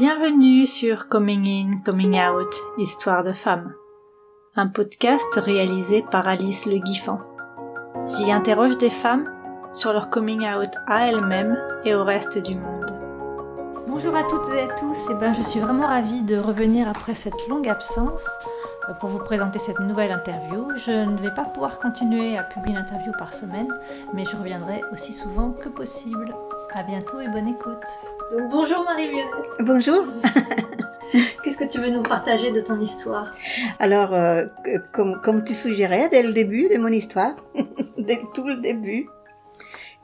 Bienvenue sur Coming In, Coming Out, Histoire de femmes, un podcast réalisé par Alice Le Guiffant. J'y interroge des femmes sur leur coming out à elles-mêmes et au reste du monde. Bonjour à toutes et à tous, et ben, je suis vraiment ravie de revenir après cette longue absence euh, pour vous présenter cette nouvelle interview. Je ne vais pas pouvoir continuer à publier une interview par semaine, mais je reviendrai aussi souvent que possible. À bientôt et bonne écoute. bonjour Marie-Violette. Bonjour. Qu'est-ce que tu veux nous partager de ton histoire? Alors, euh, comme, comme tu suggérais dès le début de mon histoire, dès tout le début,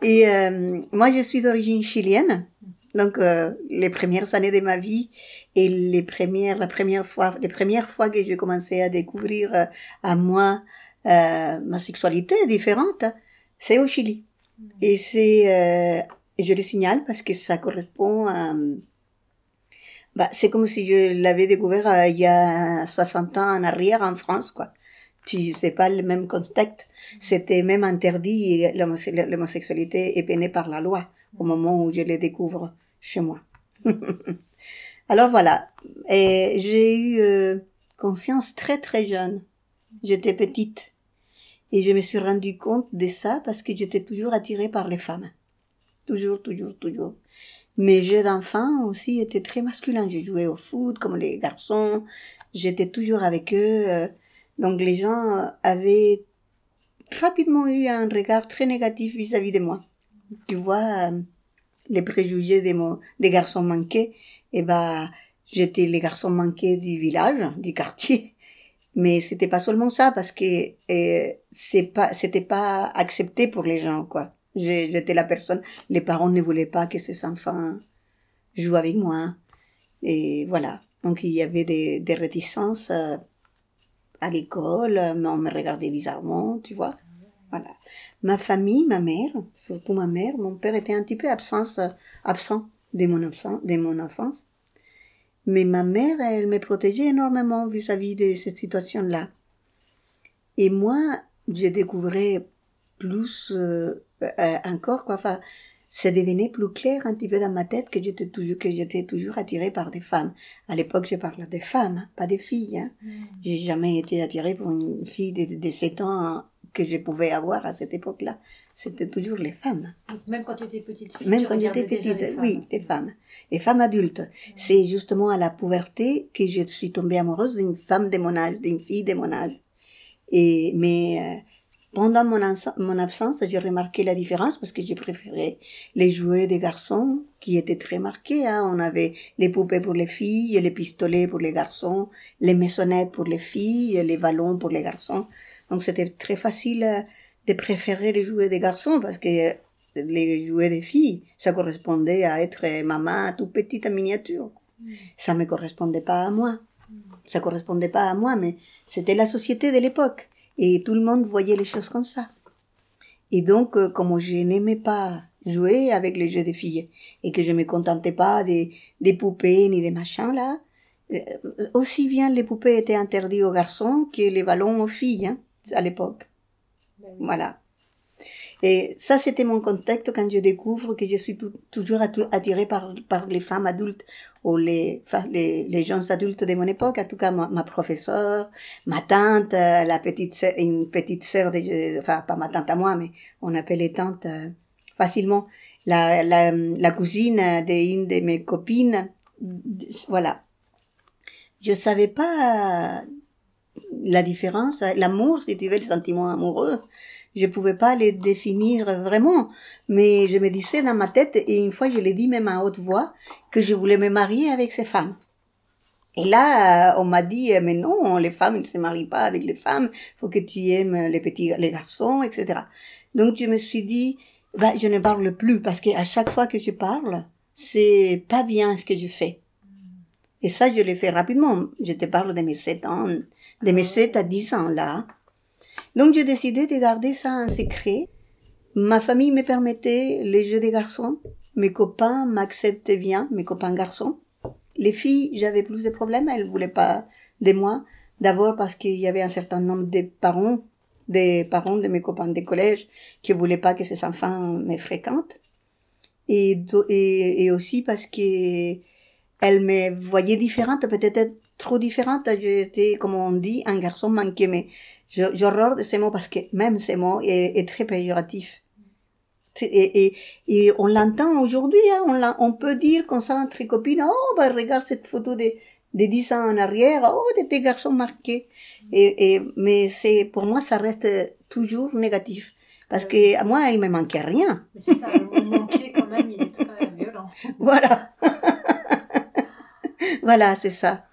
et euh, moi je suis d'origine chilienne, donc euh, les premières années de ma vie et les premières, la première fois, les premières fois que j'ai commencé à découvrir euh, à moi euh, ma sexualité différente, c'est au Chili. Et c'est, je le signale parce que ça correspond à, bah, c'est comme si je l'avais découvert il y a 60 ans en arrière en France, quoi. Tu sais pas le même contexte. C'était même interdit. L'homosexualité est peinée par la loi au moment où je le découvre chez moi. Alors voilà, et j'ai eu euh, conscience très très jeune. J'étais petite et je me suis rendu compte de ça parce que j'étais toujours attirée par les femmes. Toujours, toujours, toujours. Mes jeux d'enfants aussi étaient très masculins. Je jouais au foot comme les garçons. J'étais toujours avec eux. Euh. Donc les gens avaient rapidement eu un regard très négatif vis-à-vis de moi. Tu vois, euh, les préjugés des, garçons manqués, eh ben, j'étais les garçons manqués du village, du quartier. Mais c'était pas seulement ça, parce que euh, c'est pas, c'était pas accepté pour les gens, quoi. J'étais la personne, les parents ne voulaient pas que ces enfants jouent avec moi. Et voilà. Donc il y avait des, des réticences euh, à l'école, mais on me regardait bizarrement, tu vois. Voilà. Ma famille, ma mère, surtout ma mère, mon père était un petit peu absent, absent de mon, absent, de mon enfance. Mais ma mère, elle me protégeait énormément vis-à-vis de cette situation-là. Et moi, j'ai découvert plus euh, euh, encore, quoi. Enfin, ça devenait plus clair un petit peu dans ma tête que j'étais toujours que j'étais toujours attirée par des femmes. À l'époque, je parlais des femmes, pas des filles. Hein. Mm. J'ai jamais été attirée pour une fille de, de 7 ans que je pouvais avoir à cette époque-là, c'était toujours les femmes. même quand tu étais petite fille, Même quand j'étais petite, oui, les femmes. Les femmes adultes. C'est justement à la puberté que je suis tombée amoureuse d'une femme de mon âge, d'une fille de mon âge. Et, mais, euh, pendant mon, mon absence, j'ai remarqué la différence parce que j'ai préféré les jouets des garçons qui étaient très marqués. Hein. On avait les poupées pour les filles, les pistolets pour les garçons, les maisonnettes pour les filles, les ballons pour les garçons. Donc c'était très facile euh, de préférer les jouets des garçons parce que les jouets des filles, ça correspondait à être maman tout petite en miniature. Mm. Ça me correspondait pas à moi. Ça correspondait pas à moi, mais c'était la société de l'époque. Et tout le monde voyait les choses comme ça. Et donc, euh, comme je n'aimais pas jouer avec les jeux des filles et que je me contentais pas des, des poupées ni des machins là, euh, aussi bien les poupées étaient interdites aux garçons que les ballons aux filles. Hein à l'époque. Voilà. Et ça, c'était mon contexte quand je découvre que je suis toujours attirée par, par les femmes adultes ou les, les, les gens adultes de mon époque. En tout cas, ma, professeure, ma tante, euh, la petite une petite sœur de, enfin, pas ma tante à moi, mais on appelait tante euh, facilement. La, la, cousine d'une de mes copines. Voilà. Je savais pas la différence, l'amour, si tu veux, le sentiment amoureux, je pouvais pas les définir vraiment, mais je me disais dans ma tête, et une fois je l'ai dit même à haute voix, que je voulais me marier avec ces femmes. Et là, on m'a dit, mais non, les femmes ne se marient pas avec les femmes, faut que tu aimes les petits, les garçons, etc. Donc je me suis dit, bah, je ne parle plus, parce qu'à chaque fois que je parle, c'est pas bien ce que je fais. Et ça, je l'ai fait rapidement. Je te parle de mes sept ans, de mes sept à dix ans là. Donc j'ai décidé de garder ça un secret. Ma famille me permettait les jeux des garçons. Mes copains m'acceptaient bien, mes copains garçons. Les filles, j'avais plus de problèmes, elles voulaient pas de moi. D'abord parce qu'il y avait un certain nombre de parents, des parents de mes copains de collège, qui voulaient pas que ces enfants me fréquentent. Et, aussi parce que elle me voyait différente, peut-être trop différente. J'étais, comme on dit, un garçon manqué, mais j'horreur de ces mots parce que même ces mots est, très péjoratif. Et, et, et on l'entend aujourd'hui, hein, on, on peut dire qu'on s'en entre copines, oh, bah, regarde cette photo de, de 10 ans en arrière, oh, tes garçons marqués. Et, et, mais c'est, pour moi, ça reste toujours négatif. Parce que à moi, il me manquait rien. C'est ça, le manquer quand même, il est très violent. voilà. voilà, c'est ça.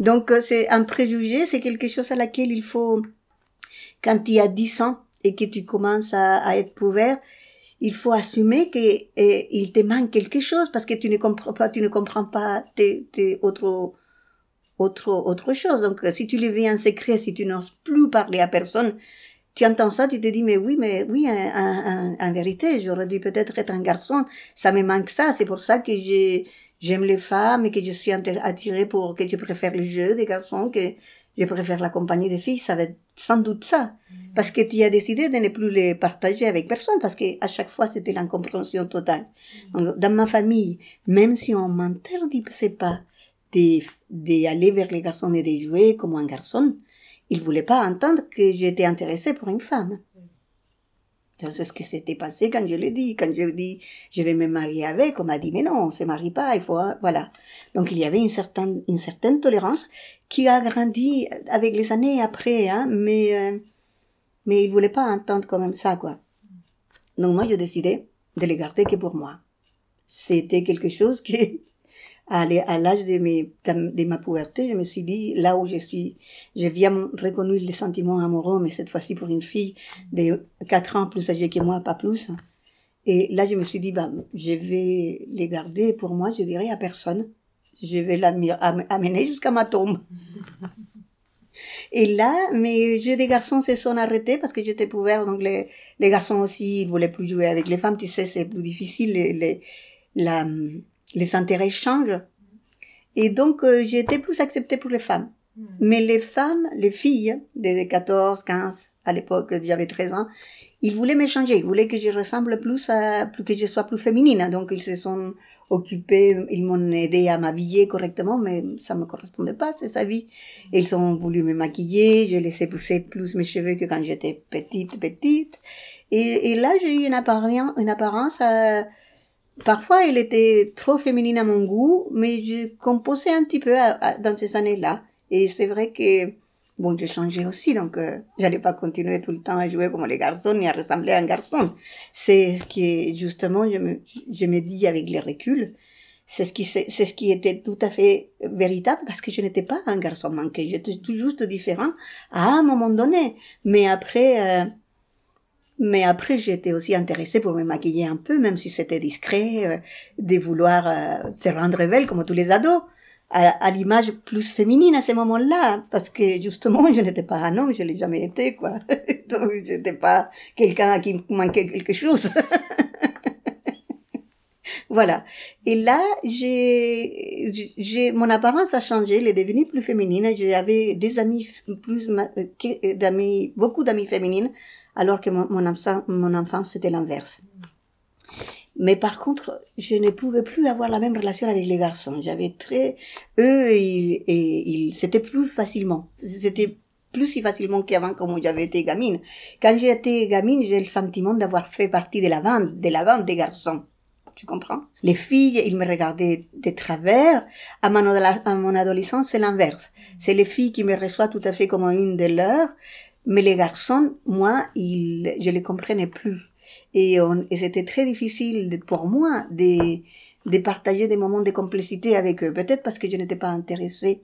Donc, euh, c'est un préjugé, c'est quelque chose à laquelle il faut, quand tu as 10 ans et que tu commences à, être couvert, il faut assumer que il te manque quelque chose parce que tu ne comprends pas, tu ne comprends pas tes, tes autres autre autre chose. Donc, si tu le vis en secret, si tu n'oses plus parler à personne, tu entends ça, tu te dis, mais oui, mais oui, en, vérité, j'aurais dû peut-être être un garçon. Ça me manque ça. C'est pour ça que j'aime les femmes et que je suis attirée pour, que je préfère le jeu des garçons, que je préfère la compagnie des filles. Ça va être sans doute ça. Parce que tu as décidé de ne plus les partager avec personne parce que à chaque fois c'était l'incompréhension totale. Dans ma famille, même si on m'interdisait pas d'aller vers les garçons et de jouer comme un garçon, il voulait pas entendre que j'étais intéressée pour une femme. C'est ce qui s'était passé quand je l'ai dit. Quand je dis, je vais me marier avec, on m'a dit, mais non, on se marie pas, il faut, voilà. Donc il y avait une certaine, une certaine tolérance qui a grandi avec les années après, hein, mais, euh, mais il voulait pas entendre quand même ça, quoi. Donc moi, j'ai décidé de les garder que pour moi. C'était quelque chose qui, à l'âge de, ma puberté, je me suis dit, là où je suis, j'ai bien reconnu les sentiments amoureux, mais cette fois-ci pour une fille de 4 ans plus âgée que moi, pas plus. Et là, je me suis dit, bah, je vais les garder pour moi, je dirais à personne. Je vais l'amener jusqu'à ma tombe. Et là, mes jeux des garçons se sont arrêtés parce que j'étais couvert, donc les, les garçons aussi, ils voulaient plus jouer avec les femmes, tu sais, c'est plus difficile, les, les, la, les intérêts changent. Et donc, euh, été plus acceptée pour les femmes. Hmm. Mais les femmes, les filles, de 14, 15, à l'époque, j'avais 13 ans, ils voulaient m'échanger. Ils voulaient que je ressemble plus à, que je sois plus féminine. Donc, ils se sont occupés, ils m'ont aidé à m'habiller correctement, mais ça me correspondait pas, c'est sa vie. Ils ont voulu me maquiller, j'ai laissé pousser plus mes cheveux que quand j'étais petite, petite. Et, là, j'ai eu une apparence, une apparence à, Parfois, elle était trop féminine à mon goût, mais je composais un petit peu dans ces années-là. Et c'est vrai que, bon, j'ai changé aussi, donc euh, j'allais pas continuer tout le temps à jouer comme les garçons ni à ressembler à un garçon. C'est ce qui, justement, je me, je me dis avec les reculs, c'est ce qui, c'est ce qui était tout à fait véritable parce que je n'étais pas un garçon manqué. J'étais tout juste différent à un moment donné. Mais après, euh, mais après, j'étais aussi intéressée pour me maquiller un peu, même si c'était discret, euh, de vouloir euh, se rendre belle comme tous les ados, à, l'image plus féminine à ce moment-là, parce que justement, je n'étais pas un homme, je l'ai jamais été, quoi. Donc, je n'étais pas quelqu'un qui manquait quelque chose. voilà. Et là, j'ai, j'ai, mon apparence a changé, elle est devenue plus féminine. J'avais des amis plus, euh, d'amis, beaucoup d'amis féminines alors que mon, mon, enfance, mon enfance c'était l'inverse. Mais par contre, je ne pouvais plus avoir la même relation avec les garçons. J'avais très, eux, et ils, c'était plus facilement. C'était plus si facilement qu'avant quand j'avais été gamine. Quand j'étais gamine, j'ai le sentiment d'avoir fait partie de la bande, de la bande des garçons. Tu comprends? Les filles, ils me regardaient de travers. À mon, à mon adolescence, c'est l'inverse. C'est les filles qui me reçoivent tout à fait comme une de leurs. Mais les garçons, moi, ils, je les comprenais plus. Et, et c'était très difficile pour moi de, de partager des moments de complicité avec eux. Peut-être parce que je n'étais pas intéressée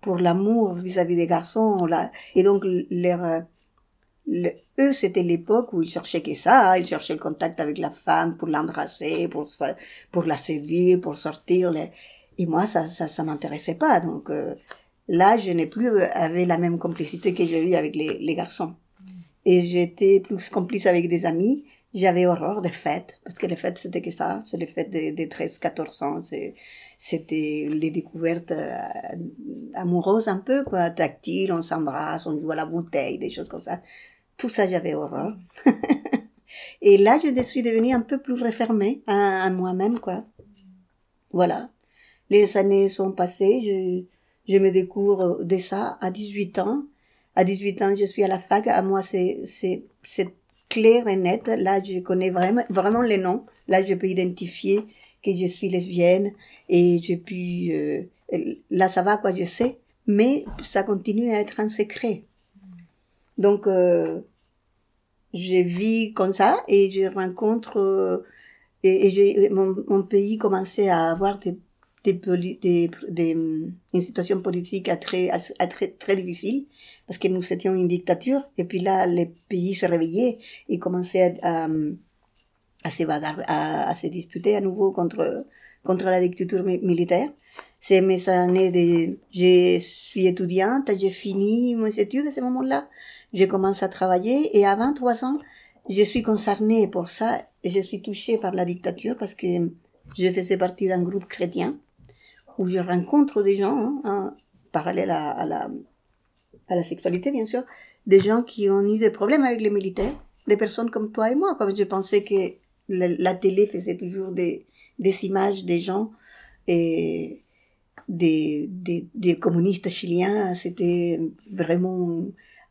pour l'amour vis-à-vis des garçons. Là. Et donc, leur, eux, c'était l'époque où ils cherchaient que ça. Ils cherchaient le contact avec la femme pour l'embrasser, pour, pour la séduire, pour sortir. Et moi, ça, ça, ça m'intéressait pas. Donc, euh, Là, je n'ai plus euh, avec la même complicité que j'ai eu avec les, les garçons. Et j'étais plus complice avec des amis. J'avais horreur des fêtes, parce que les fêtes, c'était que ça. C'est les fêtes des, des 13, 14 ans. C'était les découvertes euh, amoureuses un peu, quoi. Tactiles, on s'embrasse, on joue à la bouteille, des choses comme ça. Tout ça, j'avais horreur. Et là, je suis devenue un peu plus refermée à, à moi-même, quoi. Voilà. les années sont passées, je, je me découvre de ça à 18 ans. À 18 ans, je suis à la fac. À moi, c'est, c'est, c'est clair et net. Là, je connais vraiment, vraiment les noms. Là, je peux identifier que je suis lesbienne et je puis, euh, là, ça va, quoi, je sais. Mais ça continue à être un secret. Donc, euh, je vis comme ça et je rencontre euh, et, et mon, mon, pays commençait à avoir des, des, une situation politique très, difficile parce que nous étions une dictature et puis là, les pays se réveillaient et commençaient à, à, se disputer à nouveau contre, contre la dictature militaire. C'est mes années de, je suis étudiante, j'ai fini mes études à ce moment-là. Je commence à travailler et à 23 ans, je suis concernée pour ça, je suis touchée par la dictature parce que je faisais partie d'un groupe chrétien où je rencontre des gens, hein, parallèles à, à, la, sexualité bien sûr, des gens qui ont eu des problèmes avec les militaires, des personnes comme toi et moi, comme je pensais que la, télé faisait toujours des, images des gens et des, communistes chiliens, c'était vraiment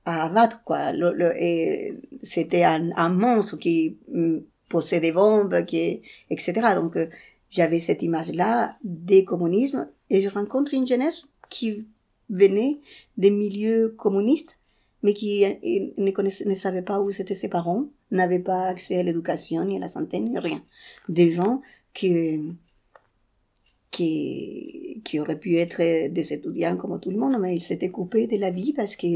à abattre, quoi. Le, c'était un, un, monstre qui possédait des bombes, qui, etc. Donc, euh, j'avais cette image-là des communismes et je rencontre une jeunesse qui venait des milieux communistes, mais qui ne, connaissait, ne savait pas où étaient ses parents, n'avait pas accès à l'éducation, ni à la santé, ni rien. Des gens qui, qui, qui auraient pu être des étudiants comme tout le monde, mais ils s'étaient coupés de la vie parce que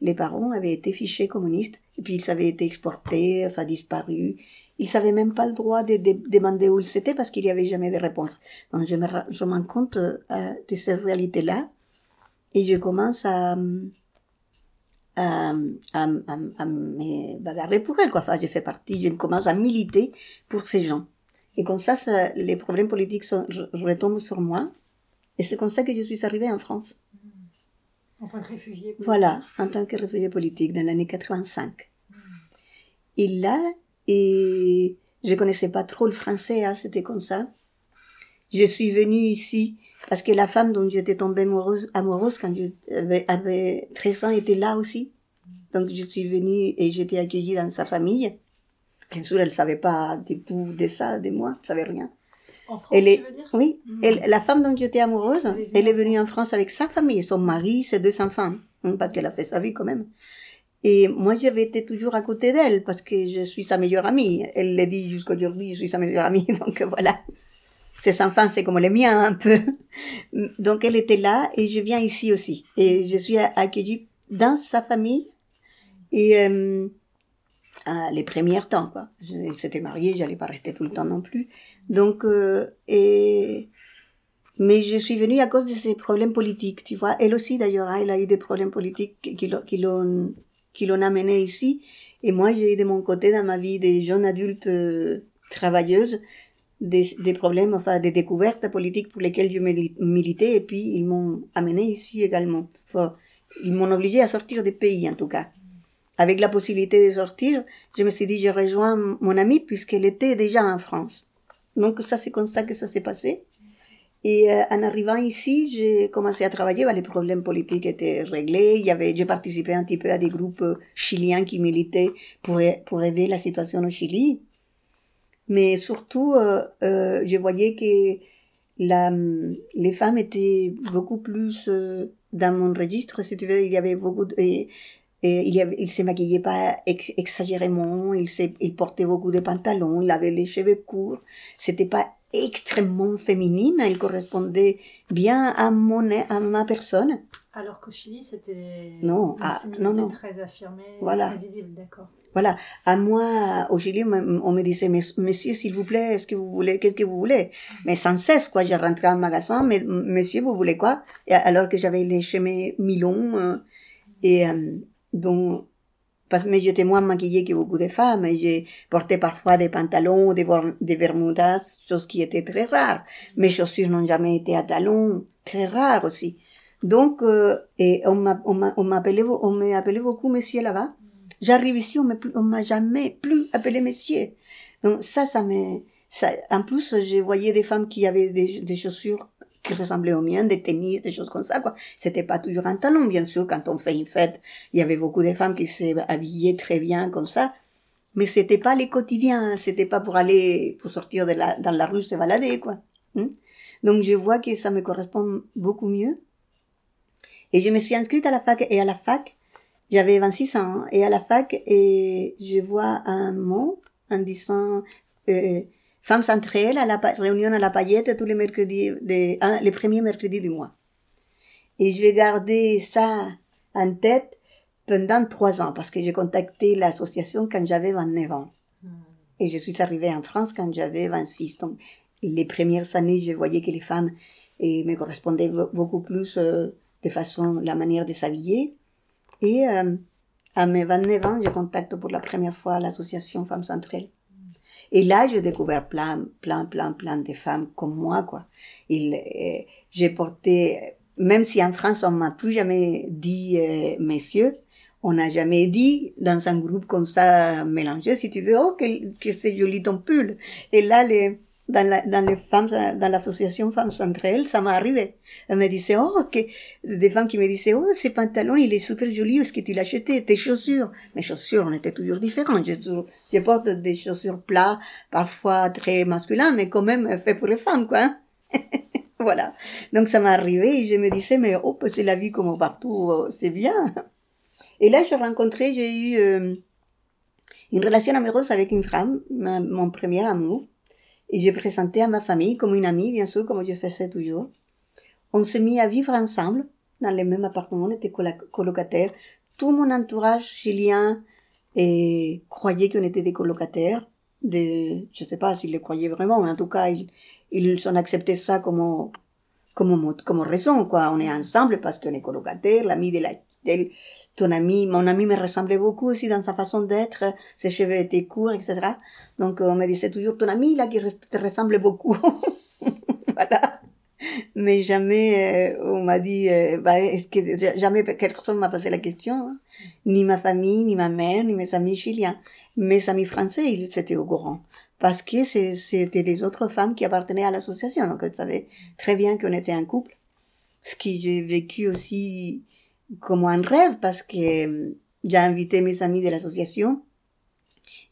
les parents avaient été fichés communistes, et puis ils avaient été exportés, enfin disparus. Ils n'avaient même pas le droit de, demander où ils étaient parce qu'il n'y avait jamais de réponse. Donc je me, je rends compte euh, de cette réalité-là, et je commence à, à, à, à, me bagarrer pour elle, quoi. Enfin, je fais partie, je commence à militer pour ces gens. Et comme ça, ça les problèmes politiques sont, retombent sur moi. Et c'est comme ça que je suis arrivée en France. En tant que réfugié politique. Voilà, en tant que réfugié politique dans l'année 85. Hmm. Et là, et je connaissais pas trop le français, hein, c'était comme ça. Je suis venue ici parce que la femme dont j'étais tombée amoureuse, amoureuse quand j'avais avait 13 ans était là aussi. Donc je suis venue et j'étais accueillie dans sa famille. Bien sûr, elle savait pas du tout de ça, de moi, elle savait rien. En France, elle est, tu veux dire? Oui, mmh. elle, la femme dont j'étais amoureuse, elle est, elle est venue en France avec sa famille, son mari, ses deux enfants, hein, parce qu'elle a fait sa vie quand même. Et moi, j'avais été toujours à côté d'elle parce que je suis sa meilleure amie. Elle l'a dit jusqu'aujourd'hui, je suis sa meilleure amie, donc voilà. Ses enfants, c'est comme les miens un peu. Donc elle était là et je viens ici aussi. Et je suis accueillie dans sa famille. Et euh, les premiers temps, quoi. J'étais mariée, j'allais pas rester tout le temps non plus. Donc, euh, et, mais je suis venue à cause de ces problèmes politiques, tu vois. Elle aussi, d'ailleurs, hein, elle a eu des problèmes politiques qui l'ont, qui l'ont amené ici. Et moi, j'ai eu de mon côté, dans ma vie, des jeunes adultes euh, travailleuses, des, des problèmes, enfin, des découvertes politiques pour lesquelles je militais, et puis ils m'ont amené ici également. Ils m'ont obligé à sortir des pays, en tout cas avec la possibilité de sortir, je me suis dit, je rejoins mon amie puisqu'elle était déjà en France. Donc ça, c'est comme ça que ça s'est passé. Et euh, en arrivant ici, j'ai commencé à travailler. Les problèmes politiques étaient réglés. Il y avait, j'ai participé un petit peu à des groupes chiliens qui militaient pour, pour aider la situation au Chili. Mais surtout, euh, euh je voyais que la, les femmes étaient beaucoup plus dans mon registre. Si tu veux, il y avait beaucoup de, et il, avait, il se maquillait pas exagérément, il, il portait beaucoup de pantalons, il avait les cheveux courts. C'était pas extrêmement féminine, il correspondait bien à mon, à ma personne. Alors qu'au Chili, c'était non, ah, non, non. très affirmée, voilà. très visible, d'accord. Voilà. À moi, au Chili, on me disait, monsieur, s'il vous plaît, est-ce que vous voulez, qu'est-ce que vous voulez? Mais sans cesse, quoi. Je rentrais en magasin, mais, monsieur, vous voulez quoi? Et alors que j'avais les chemins mi-longs, euh, et, euh, donc, parce que j'étais moins maquillée que beaucoup de femmes et j'ai porté parfois des pantalons, des, des bermudas, chose qui était très rare. Mes chaussures n'ont jamais été à talons, très rare aussi. Donc, euh, et on m'appelait, on m'a appelé beaucoup monsieur là-bas. J'arrive ici, on on m'a jamais plus appelé monsieur. Donc ça, ça me, ça, en plus, je voyais des femmes qui avaient des, des chaussures qui ressemblaient aux miens, des tennis, des choses comme ça, quoi. C'était pas toujours un talon, bien sûr. Quand on fait une fête, il y avait beaucoup de femmes qui s'habillaient très bien comme ça. Mais c'était pas les quotidiens, c'était pas pour aller, pour sortir de la, dans la rue se balader, quoi. Hmm? Donc je vois que ça me correspond beaucoup mieux. Et je me suis inscrite à la fac, et à la fac, j'avais 26 ans, et à la fac, et je vois un mot en disant, euh, Femmes centrales à la réunion à la paillette tous les mercredis, de, hein, les premiers mercredis du mois. Et je vais garder ça en tête pendant trois ans parce que j'ai contacté l'association quand j'avais 29 ans. Hmm. Et je suis arrivée en France quand j'avais 26. Donc, les premières années, je voyais que les femmes et me correspondaient beaucoup plus euh, de façon, la manière de s'habiller. Et euh, à mes 29 ans, je contacte pour la première fois l'association Femmes Centrales. Et là, j'ai découvert plein, plein, plein, plein de femmes comme moi, quoi. Il, euh, j'ai porté, même si en France, on m'a plus jamais dit euh, messieurs, on n'a jamais dit dans un groupe comme ça mélangé, si tu veux, oh, que, que c'est joli ton pull. Et là, les, dans, la, dans les femmes, dans l'association Femmes Centrales, ça m'est arrivé. Elle me disait, oh, que, des femmes qui me disaient, oh, ce pantalon, il est super joli, est-ce que tu l'as acheté? Tes chaussures. Mes chaussures, on était toujours différentes. Je, je porte des chaussures plats, parfois très masculins, mais quand même fait pour les femmes, quoi. Hein. voilà. Donc ça m'est arrivé et je me disais, mais oh, c'est la vie comme partout, euh, c'est bien. Et là, je rencontré, j'ai eu euh, une relation amoureuse avec une femme, mon premier amour. Et j'ai présenté à ma famille comme une amie, bien sûr, comme je faisais toujours. On s'est mis à vivre ensemble dans le même appartement, on était colocataires. Tout mon entourage chilien et croyait qu'on était des colocataires. De, je sais pas s'ils le croyaient vraiment, mais en tout cas, ils, ils ont accepté ça comme, comme, comme raison, quoi. On est ensemble parce qu'on est colocataires, l'ami de la, ton ami, mon ami me ressemblait beaucoup aussi dans sa façon d'être, ses cheveux étaient courts, etc. Donc on me disait toujours ton ami là qui te ressemble beaucoup. voilà. Mais jamais euh, on m'a dit, euh, bah, est-ce que jamais personne m'a posé la question, hein. ni ma famille, ni ma mère, ni mes amis chiliens, mes amis français, ils étaient au courant parce que c'était les autres femmes qui appartenaient à l'association, donc elles savaient très bien qu'on était un couple. Ce qui j'ai vécu aussi comme un rêve parce que j'ai invité mes amis de l'association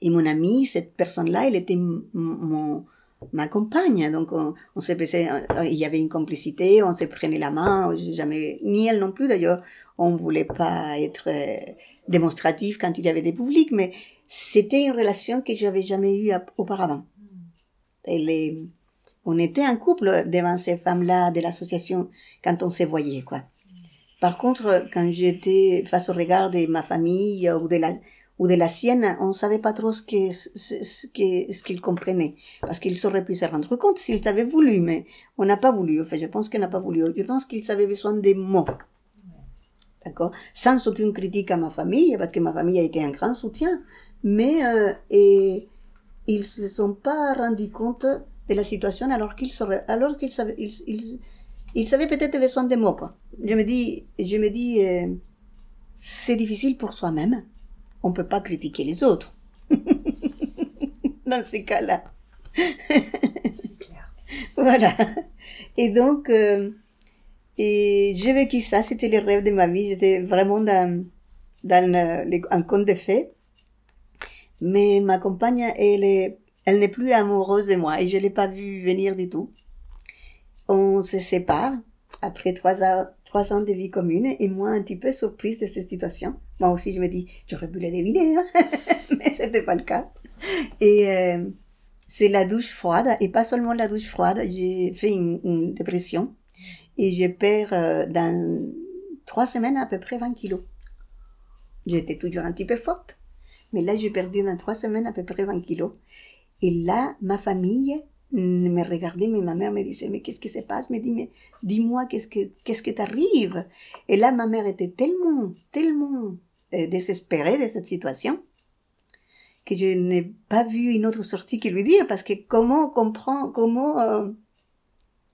et mon ami, cette personne-là, elle était mon, ma compagne. Donc, on, on s'est euh, il y avait une complicité, on se prenait la main, jamais, ni elle non plus d'ailleurs. On voulait pas être euh, démonstratif quand il y avait des publics, mais c'était une relation que j'avais jamais eue auparavant. Elle on était un couple devant ces femmes-là de l'association quand on se voyait, quoi. Par contre, quand j'étais face au regard de ma famille ou de la ou de la sienne, on savait pas trop ce que ce, ce qu'ils comprenaient parce qu'ils auraient pu se rendre compte s'ils avaient voulu, mais on n'a pas voulu. Enfin, je pense qu'on n'a pas voulu. Je pense qu'ils avaient besoin des mots. D'accord? Sans aucune critique à ma famille, parce que ma famille a été un grand soutien. Mais euh, et ils se sont pas rendus compte de la situation alors qu'ils alors qu'ils savaient, ils, il savait peut-être besoin de mots, quoi. Je me dis, je me dis, euh, c'est difficile pour soi-même. On peut pas critiquer les autres. Dans ces cas-là. c'est clair. Voilà. Et donc, euh, et j'ai vécu ça, c'était le rêve de ma vie. J'étais vraiment dans, dans un conte de fées. Mais ma compagne, elle est, elle n'est plus amoureuse de moi et je l'ai pas vue venir du tout on se sépare après trois ans, trois ans de vie commune et moi un petit peu surprise de cette situation. Moi aussi je me dis j'aurais pu le deviner, hein mais c'était pas le cas. Et euh, c'est la douche froide et pas seulement la douche froide, j'ai fait une, dépression et je perds euh, dans trois semaines à peu près 20 kilos. J'étais toujours un petit peu forte, mais là j'ai perdu dans trois semaines à peu près 20 kilos. Et là, ma famille me regardait, mais ma mère me disait, mais qu'est-ce qui se passe? Me dit, mais dis-moi, qu'est-ce que, qu'est-ce que t'arrive? Et là, ma mère était tellement, tellement euh, désespérée de cette situation que je n'ai pas vu une autre sortie que lui dire, parce que comment comprend, comment, euh,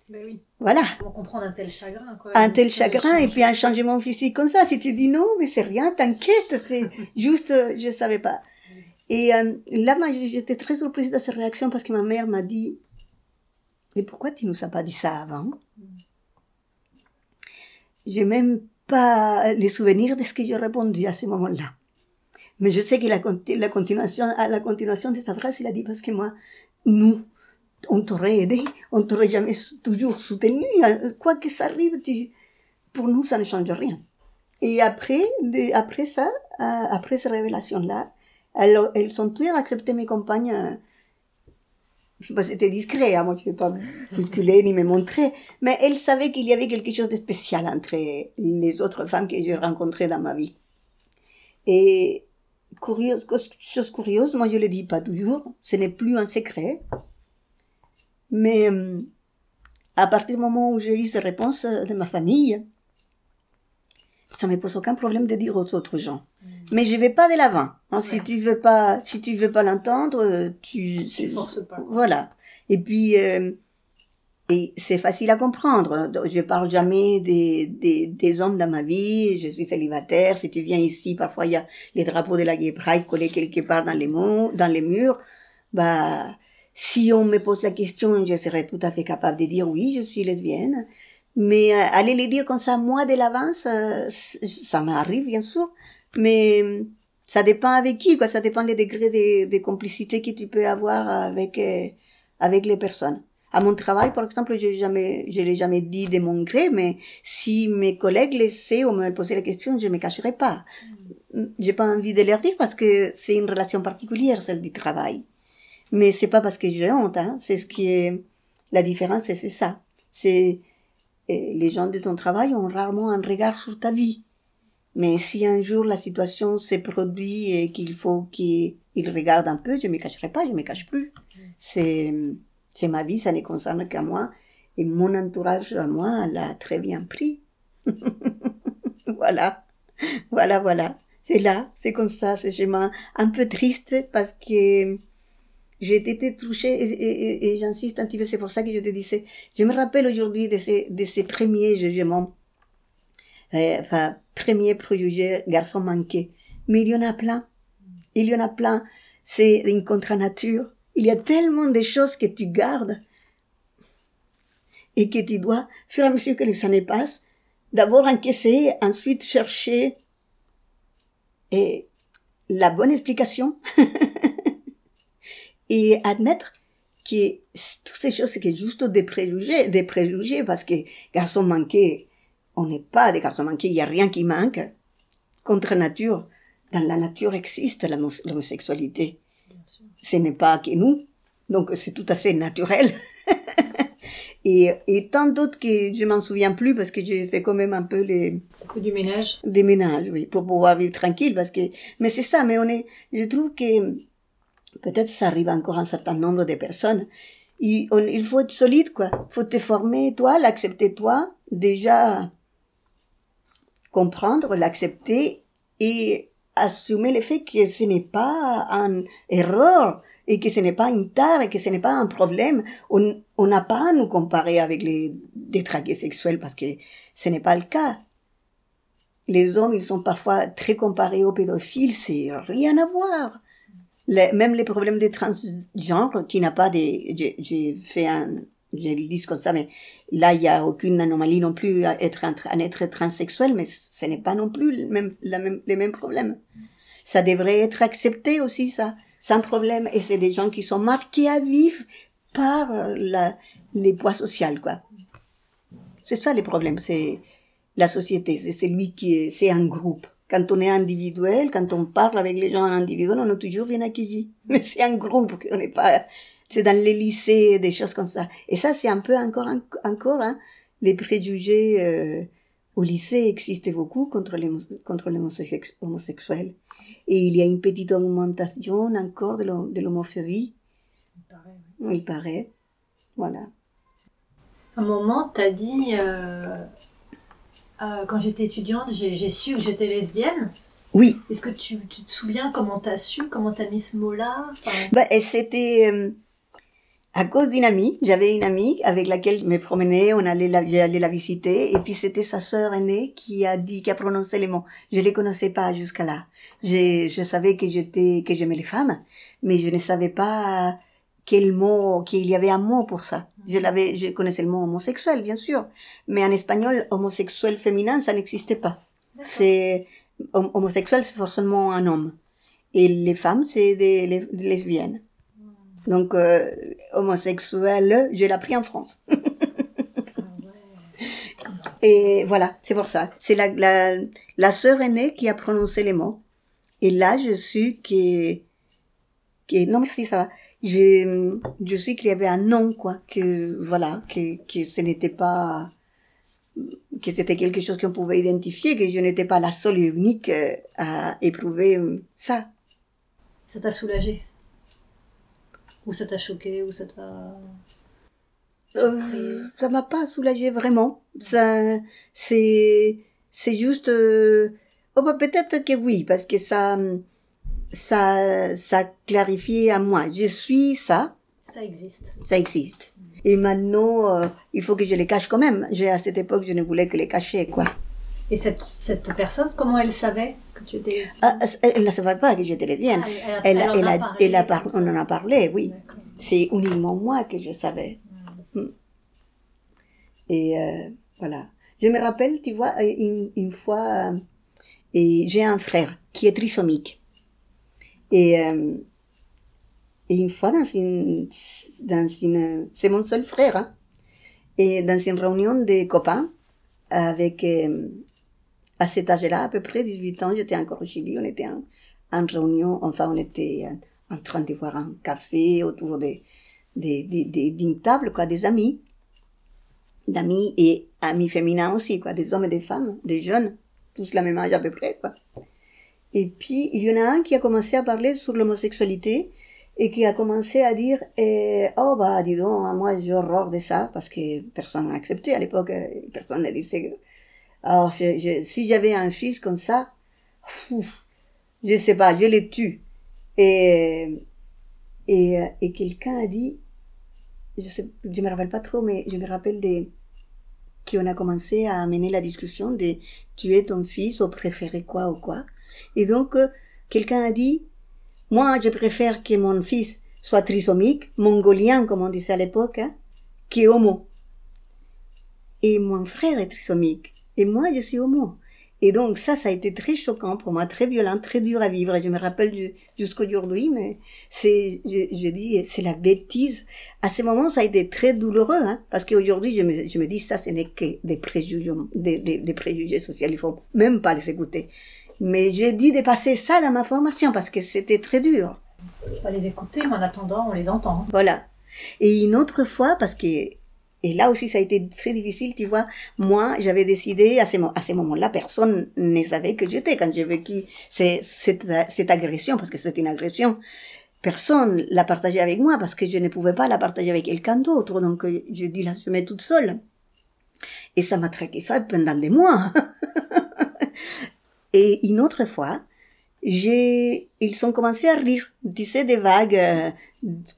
ben oui. Voilà. Comment comprendre un tel chagrin, quoi? Un tel chagrin, et puis un changement physique comme ça. Si tu dis non, mais c'est rien, t'inquiète, c'est juste, euh, je savais pas. Et euh, là, j'étais très surprise de cette réaction parce que ma mère m'a dit, et pourquoi tu nous as pas dit ça avant? J'ai même pas les souvenirs de ce que j'ai répondu à ce moment-là. Mais je sais que la, la continuation, à la continuation de sa phrase, il a dit parce que moi, nous, on t'aurait aidé, on t'aurait jamais toujours soutenu, hein. quoi que ça arrive, pour nous, ça ne change rien. Et après, après ça, euh, après ces révélations-là, elles, elles ont toujours accepté mes compagnes. C'était discret, hein, moi je ne vais pas bousculer ni me montrer, mais elles savaient qu'il y avait quelque chose de spécial entre les autres femmes que j'ai rencontrées dans ma vie. Et curieuse, chose curieuse, moi je le dis pas toujours, ce n'est plus un secret, mais à partir du moment où j'ai eu ces réponses de ma famille, ça me pose aucun problème de dire aux autres gens. Mais je vais pas de l'avant. Hein, Si tu veux pas, si tu veux pas l'entendre, tu. Tu forces pas. Voilà. Et puis, euh, et c'est facile à comprendre. Je parle jamais des, des, des, hommes dans ma vie. Je suis célibataire. Si tu viens ici, parfois il y a les drapeaux de la Gay Pride collés quelque part dans les murs, dans les murs. Bah, si on me pose la question, je serais tout à fait capable de dire oui, je suis lesbienne. Mais euh, aller les dire comme ça, moi, de l'avance, euh, ça m'arrive, bien sûr. Mais euh, ça dépend avec qui, quoi. Ça dépend des degrés de, de complicité que tu peux avoir avec, avec les personnes. À mon travail, par exemple, je jamais, je l'ai jamais dit de mon gré, mais si mes collègues le savent ou me posaient la question, je me cacherai pas. Mm. J'ai pas envie de leur dire parce que c'est une relation particulière, celle du travail. Mais c'est pas parce que j'ai honte, hein. C'est ce qui est, la différence, c'est ça. C'est, les gens de ton travail ont rarement un regard sur ta vie. Mais si un jour la situation s'est produite et qu'il faut qu'ils regardent un peu, je ne me cacherai pas, je ne me cache plus. C'est, c'est ma vie, ça ne concerne qu'à moi. Et mon entourage à moi l'a très bien pris. voilà. Voilà, voilà. C'est là, c'est comme ça, c'est un peu triste parce que j'ai été touchée et, et, j'insiste un petit peu, c'est pour ça que je te disais, je me rappelle aujourd'hui de ces, de ces premiers jugements, euh, enfin, premiers préjugés garçons manqués. Mais il y en a plein. Il y en a plein. C'est une contre-nature. Il y a tellement de choses que tu gardes et que tu dois, fur et à mesure que les années passent, d'abord encaisser, ensuite chercher et la bonne explication et admettre que toutes ces choses, c'est juste des préjugés, des préjugés, parce que garçon manqué, on n'est pas des garçons manqués, il n'y a rien qui manque. Contre nature, dans la nature existe l'homosexualité. Ce n'est pas que nous, donc c'est tout à fait naturel. et, et tant d'autres que je m'en souviens plus parce que j'ai fait quand même un peu les du ménage des ménages oui pour pouvoir vivre tranquille parce que mais c'est ça mais on est je trouve que peut-être ça arrive encore à un certain nombre de personnes. Il, il faut être solide, quoi. faut te former, toi, l'accepter, toi, déjà comprendre, l'accepter et assumer le fait que ce n'est pas un erreur et que ce n'est pas une tare et que ce n'est pas un problème. On n'a pas à nous comparer avec les détraqués sexuels parce que ce n'est pas le cas. Les hommes, ils sont parfois très comparés aux pédophiles, c'est rien à voir même les problèmes des transgenres, qui n'a pas des, j'ai fait un, je le dis comme ça, mais là, il y a aucune anomalie non plus à être un, être transsexuel, mais ce n'est pas non plus même, la les mêmes problèmes. Ça devrait être accepté aussi, ça, sans problème. Et c'est des gens qui sont marqués à vivre par la, les poids sociaux, quoi. C'est ça les problèmes, c'est la société, c'est celui qui est, c'est un groupe. Quand on est individuel, quand on parle avec les gens en individuel, on est toujours bien accueilli. Mais c'est un groupe qu'on n'est pas, c'est dans les lycées, des choses comme ça. Et ça, c'est un peu encore, encore, hein, les préjugés, euh, au lycée existent beaucoup contre les, contre les homosexuels. Et il y a une petite augmentation encore de l'homophobie. Il paraît. Il paraît. Voilà. À un moment, tu as dit, euh, euh, quand j'étais étudiante, j'ai su que j'étais lesbienne. Oui. Est-ce que tu, tu, te souviens comment tu as su, comment tu as mis ce mot-là? Bah, C'était euh, à cause d'une amie. J'avais une amie avec laquelle je me promenais, on allait la, j'allais la visiter, et puis c'était sa sœur aînée qui a dit, qui a prononcé les mots. Je les connaissais pas jusqu'à là. Je, je savais que j'étais, que j'aimais les femmes, mais je ne savais pas quel mot, qu'il y avait un mot pour ça. Je l'avais, je connaissais le mot homosexuel, bien sûr. Mais en espagnol, homosexuel féminin, ça n'existait pas. C'est, homosexuel, c'est forcément un homme. Et les femmes, c'est des, lesbiennes. Donc, euh, homosexuel, je l'ai appris en France. Et voilà, c'est pour ça. C'est la, la, la sœur aînée qui a prononcé les mots. Et là, je suis qui, qui, non, mais si, ça va. Je, je sais qu'il y avait un nom, quoi, que, voilà, que, que ce n'était pas, que c'était quelque chose qu'on pouvait identifier, que je n'étais pas la seule et unique euh, à éprouver ça. Ça t'a soulagé Ou ça t'a choqué Ou ça t'a... Euh, ça m'a pas soulagé vraiment. Ça, c'est, c'est juste. Euh, oh bah peut-être que oui, parce que ça, ça, ça clarifie à moi. Je suis ça. Ça existe. Ça existe. Et maintenant, euh, il faut que je les cache quand même. J'ai à cette époque, je ne voulais que les cacher, quoi. Et cette, cette personne, comment elle savait? Que tu étais ah, Elle ne savait pas que j'étais lesbienne. Ah, elle, elle, elle, a, elle, a, on en a parlé, oui. C'est uniquement moi que je savais. Mm. Et euh, voilà. Je me rappelle, tu vois, une, une fois, euh, et j'ai un frère qui est trisomique. Et, euh, et une fois dans une, dans une, c'est mon seul frère, hein, et dans une réunion de copains avec, euh, à cet âge-là, à peu près 18 ans, j'étais encore au Chili, on était en, réunion, enfin on était en, train de boire un café autour d'une table, quoi, des amis, d'amis et amis féminins aussi, quoi, des hommes et des femmes, des jeunes, tous la même âge à peu près, quoi. Et puis, il y en a un qui a commencé à parler sur l'homosexualité et qui a commencé à dire eh, oh bah dis donc moi j'ai horreur de ça parce que personne n'a accepté à l'époque. Personne ne disait alors je, si j'avais un fils comme ça je sais pas je le tue et et, et quelqu'un a dit je sais je me rappelle pas trop mais je me rappelle des qu'on a commencé à amener la discussion de tuer ton fils ou préférer quoi ou quoi et donc euh, quelqu'un a dit moi, je préfère que mon fils soit trisomique, mongolien, comme on disait à l'époque, hein, que homo. Et mon frère est trisomique. Et moi, je suis homo. Et donc, ça, ça a été très choquant pour moi, très violent, très dur à vivre. Et je me rappelle jusqu'aujourd'hui, mais c'est, je, dis, c'est la bêtise. À ce moment, ça a été très douloureux, hein, parce qu'aujourd'hui, je me, je me dis, ça, ce n'est que des préjugés, des, des, des préjugés sociaux. Il faut même pas les écouter. Mais j'ai dit de passer ça dans ma formation parce que c'était très dur. On va les écouter, mais en attendant, on les entend. Voilà. Et une autre fois, parce que, et là aussi ça a été très difficile, tu vois, moi j'avais décidé, à ce, à ce moment-là, personne ne savait que j'étais. Quand j'ai vécu cette, agression, parce que c'était une agression, personne l'a partagé avec moi parce que je ne pouvais pas la partager avec quelqu'un d'autre. Donc je dis l'assumer toute seule. Et ça m'a traqué ça pendant des mois. Et une autre fois, j'ai, ils ont commencé à rire. Sais, des vagues euh,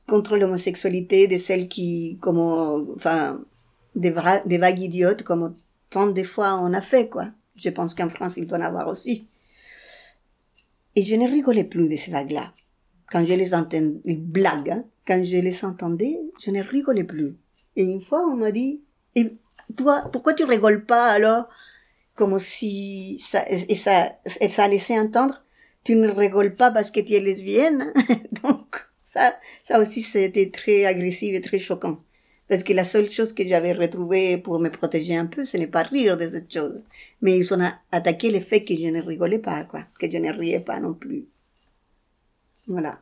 contre l'homosexualité, de celles qui, comme, enfin, des, des vagues idiotes, comme tant de fois on a fait, quoi. Je pense qu'en France, il doit en avoir aussi. Et je ne rigolais plus de ces vagues-là. Quand je les entendais, les blagues, hein, quand je les entendais, je ne rigolais plus. Et une fois, on m'a dit, et toi, pourquoi tu rigoles pas alors? comme si ça, et ça, et ça laissait entendre, tu ne rigoles pas parce que tu es lesbienne. Donc, ça, ça aussi, c'était très agressif et très choquant. Parce que la seule chose que j'avais retrouvée pour me protéger un peu, ce n'est pas rire de cette chose. Mais ils ont attaqué le fait que je ne rigolais pas, quoi. Que je ne riais pas non plus. Voilà.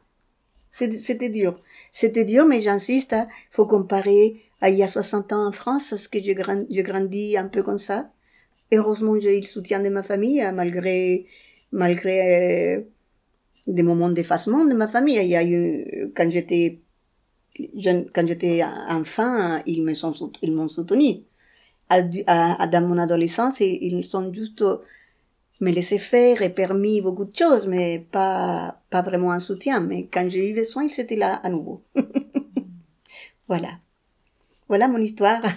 C'était dur. C'était dur, mais j'insiste, il hein, faut comparer à il y a 60 ans en France, parce que je, je grandis un peu comme ça heureusement, j'ai eu le soutien de ma famille, hein, malgré, malgré des moments d'effacement de ma famille. Il y a eu, quand j'étais jeune, quand j'étais enfant, ils me sont, ils m'ont soutenu. À, dans mon adolescence, ils sont juste me laissé faire et permis beaucoup de choses, mais pas, pas vraiment un soutien. Mais quand j'ai eu besoin, ils étaient là à nouveau. voilà. Voilà mon histoire.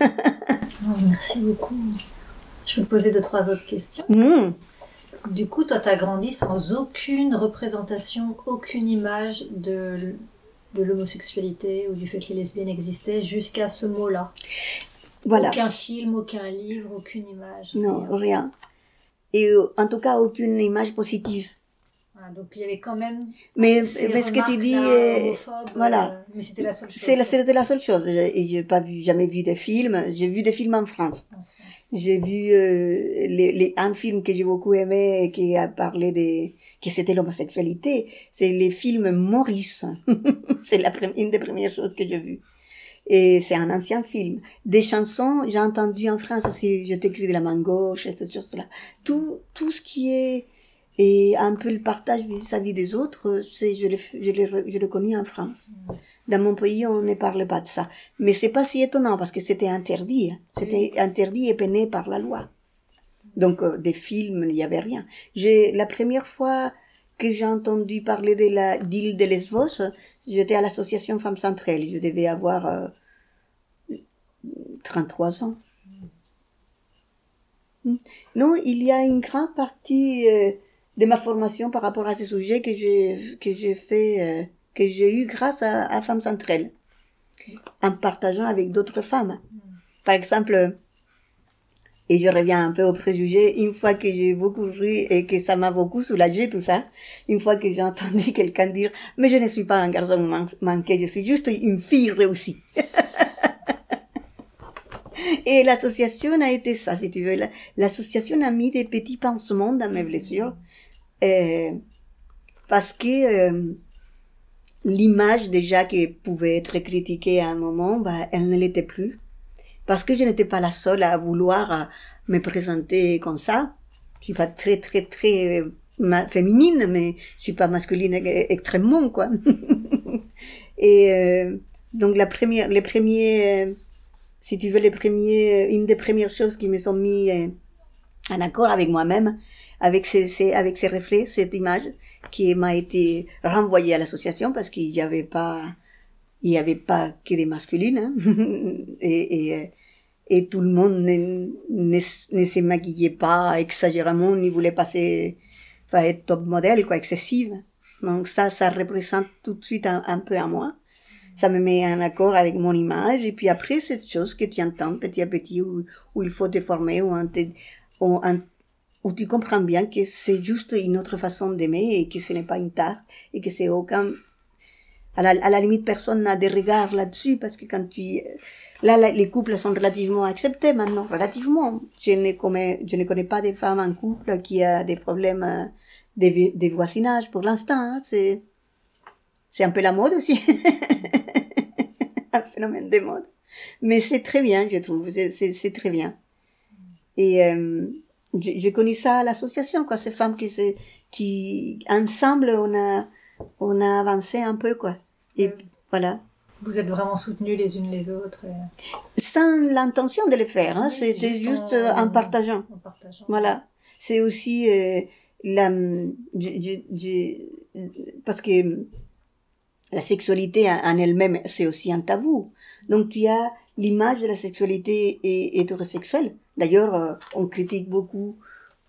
Oh, merci beaucoup. Je vais poser deux, trois autres questions. Hmm. Du coup, toi, tu as grandi sans aucune représentation, aucune image de de l'homosexualité ou du fait que les lesbiennes existaient jusqu'à ce mot-là. Voilà. Aucun film, aucun livre, aucune image. Non, rien. rien. Et euh, en tout cas, aucune image positive. Ah, donc il y avait quand même. Mais, ce que tu dis, euh, voilà. euh, mais c'était la seule chose. c'était la seule chose. Et j'ai pas vu, jamais vu des films. J'ai vu des films en France. J'ai vu euh, les, les, un film que j'ai beaucoup aimé qui a parlé des que c'était l'homosexualité. C'est les films Maurice. c'est la une des premières choses que j'ai vues. Et c'est un ancien film. Des chansons, j'ai entendu en France aussi, je t'écris de la main gauche et ces choses-là. Tout, tout ce qui est et un peu le partage vis-à-vis des autres, c'est je l'ai je l'ai je l'ai connu en France. Dans mon pays, on ne parle pas de ça. Mais c'est pas si étonnant parce que c'était interdit. hein. C'était interdit et peiné par la loi. Donc euh, des films, il y avait rien. J'ai la première fois que j'ai entendu parler de la d'île de Lesbos, j'étais à l'association Femmes Centrales. Je devais avoir euh, 33 ans. Hmm. Non, il y a une grande partie euh, de ma formation par rapport à ces sujets que j'ai que j'ai fait euh, que j'ai eu grâce à, à Femmes Centrales en partageant avec d'autres femmes. Par exemple, et je reviens un peu au préjugé, une fois que j'ai beaucoup ri et que ça m'a beaucoup soulagé tout ça, une fois que j'ai entendu quelqu'un dire mais je ne suis pas un garçon man- manqué, je suis juste une fille réussie. Et l'association a été ça, si tu veux. La- L'association a mis des petits pansements dans mes blessures. euh, parce que euh, l'image déjà qui pouvait être critiquée à un moment, bah, elle ne l'était plus. Parce que je n'étais pas la seule à vouloir euh, me présenter comme ça. Je suis pas très, très, très euh, féminine, mais je suis pas masculine e- extrêmement, quoi. Et euh, donc la première, les premiers, euh, si tu veux, les premiers, une des premières choses qui me sont mis euh, en accord avec moi-même, avec ces, ces, avec ces reflets, cette image qui m'a été renvoyée à l'association parce qu'il n'y avait pas, il y avait pas que des masculines, hein. et, et, euh, et tout le monde ne, ne, ne se maquillait pas exagérément, ni voulait passer, enfin, être top modèle, quoi, excessive. Donc ça, ça représente tout de suite un peu à moi. Ça me met en accord avec mon image. Et puis après, cette chose que tu entends petit à petit, où, où il faut te former, où, tu comprends bien que c'est juste une autre façon d'aimer et que ce n'est pas une tare et que c'est aucun... À la, limite, personne n'a de regard là-dessus parce que quand tu... Là, les couples sont relativement acceptés maintenant, relativement. Je ne connais, je ne connais pas de femmes en couple qui a des problèmes de, de voisinage pour l'instant. hein. C'est, c'est un peu la mode aussi. un phénomène de mode. Mais c'est très bien, je trouve. C'est, très bien. Et euh, j'ai connu ça à l'association, quoi. Ces femmes qui se, qui ensemble on a, on a avancé un peu, quoi. Et voilà. Vous êtes vraiment soutenues les unes les autres. et- Sans l'intention de le faire, hein. Oui, C'était juste en- euh, en partageant. En partageant. Voilà. C'est aussi euh, la, je- je- je- parce que la sexualité en elle-même, c'est aussi un tabou. Donc tu as l'image de la sexualité hé- hétérosexuelle. D'ailleurs, euh, on critique beaucoup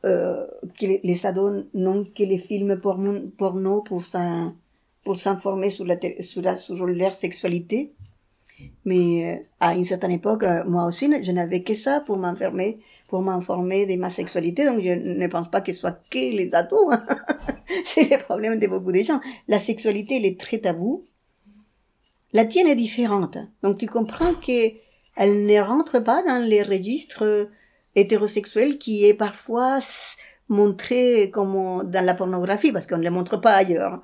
euh, que les, ados n'ont que les films porno, pour s'in- pour s'informer sur, la, sur leur sexualité. Mais euh, à une certaine époque, euh, moi aussi, je n'avais que ça pour m'informer, pour m'informer de ma sexualité. Donc, je ne pense pas que ce soit que les ados. hein. C'est le problème de beaucoup de gens. La sexualité, elle est très tabou. La tienne est différente. Donc, tu comprends que elle ne rentre pas dans les registres hétérosexuels qui est parfois montré comme dans la pornographie parce qu'on ne les montre pas ailleurs.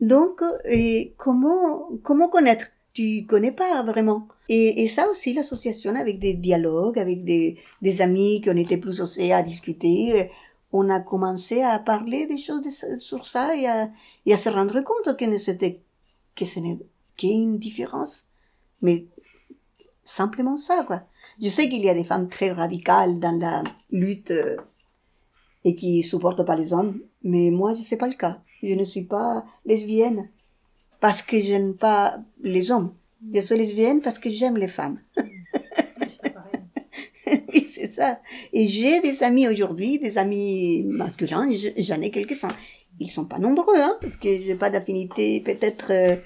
Donc, et comment, comment connaître? Tu connais pas vraiment. Et, et ça aussi, l'association avec des dialogues, avec des, des amis qui ont été plus osés à discuter, euh, on a commencé à parler des choses sur ça et à, et à se rendre compte que ne c'était, que ce n'est qu'une différence. Mais simplement ça, quoi. Je sais qu'il y a des femmes très radicales dans la lutte euh, et qui supportent pas les hommes, mais moi, je sais pas le cas. Je ne suis pas lesbienne parce que je n'aime pas les hommes. Je suis lesbienne parce que j'aime les femmes. Oui, c'est ça. Et j'ai des amis aujourd'hui, des amis masculins, je- j'en ai quelques-uns. Ils sont pas nombreux, hein, parce que j'ai pas d'affinité peut-être euh,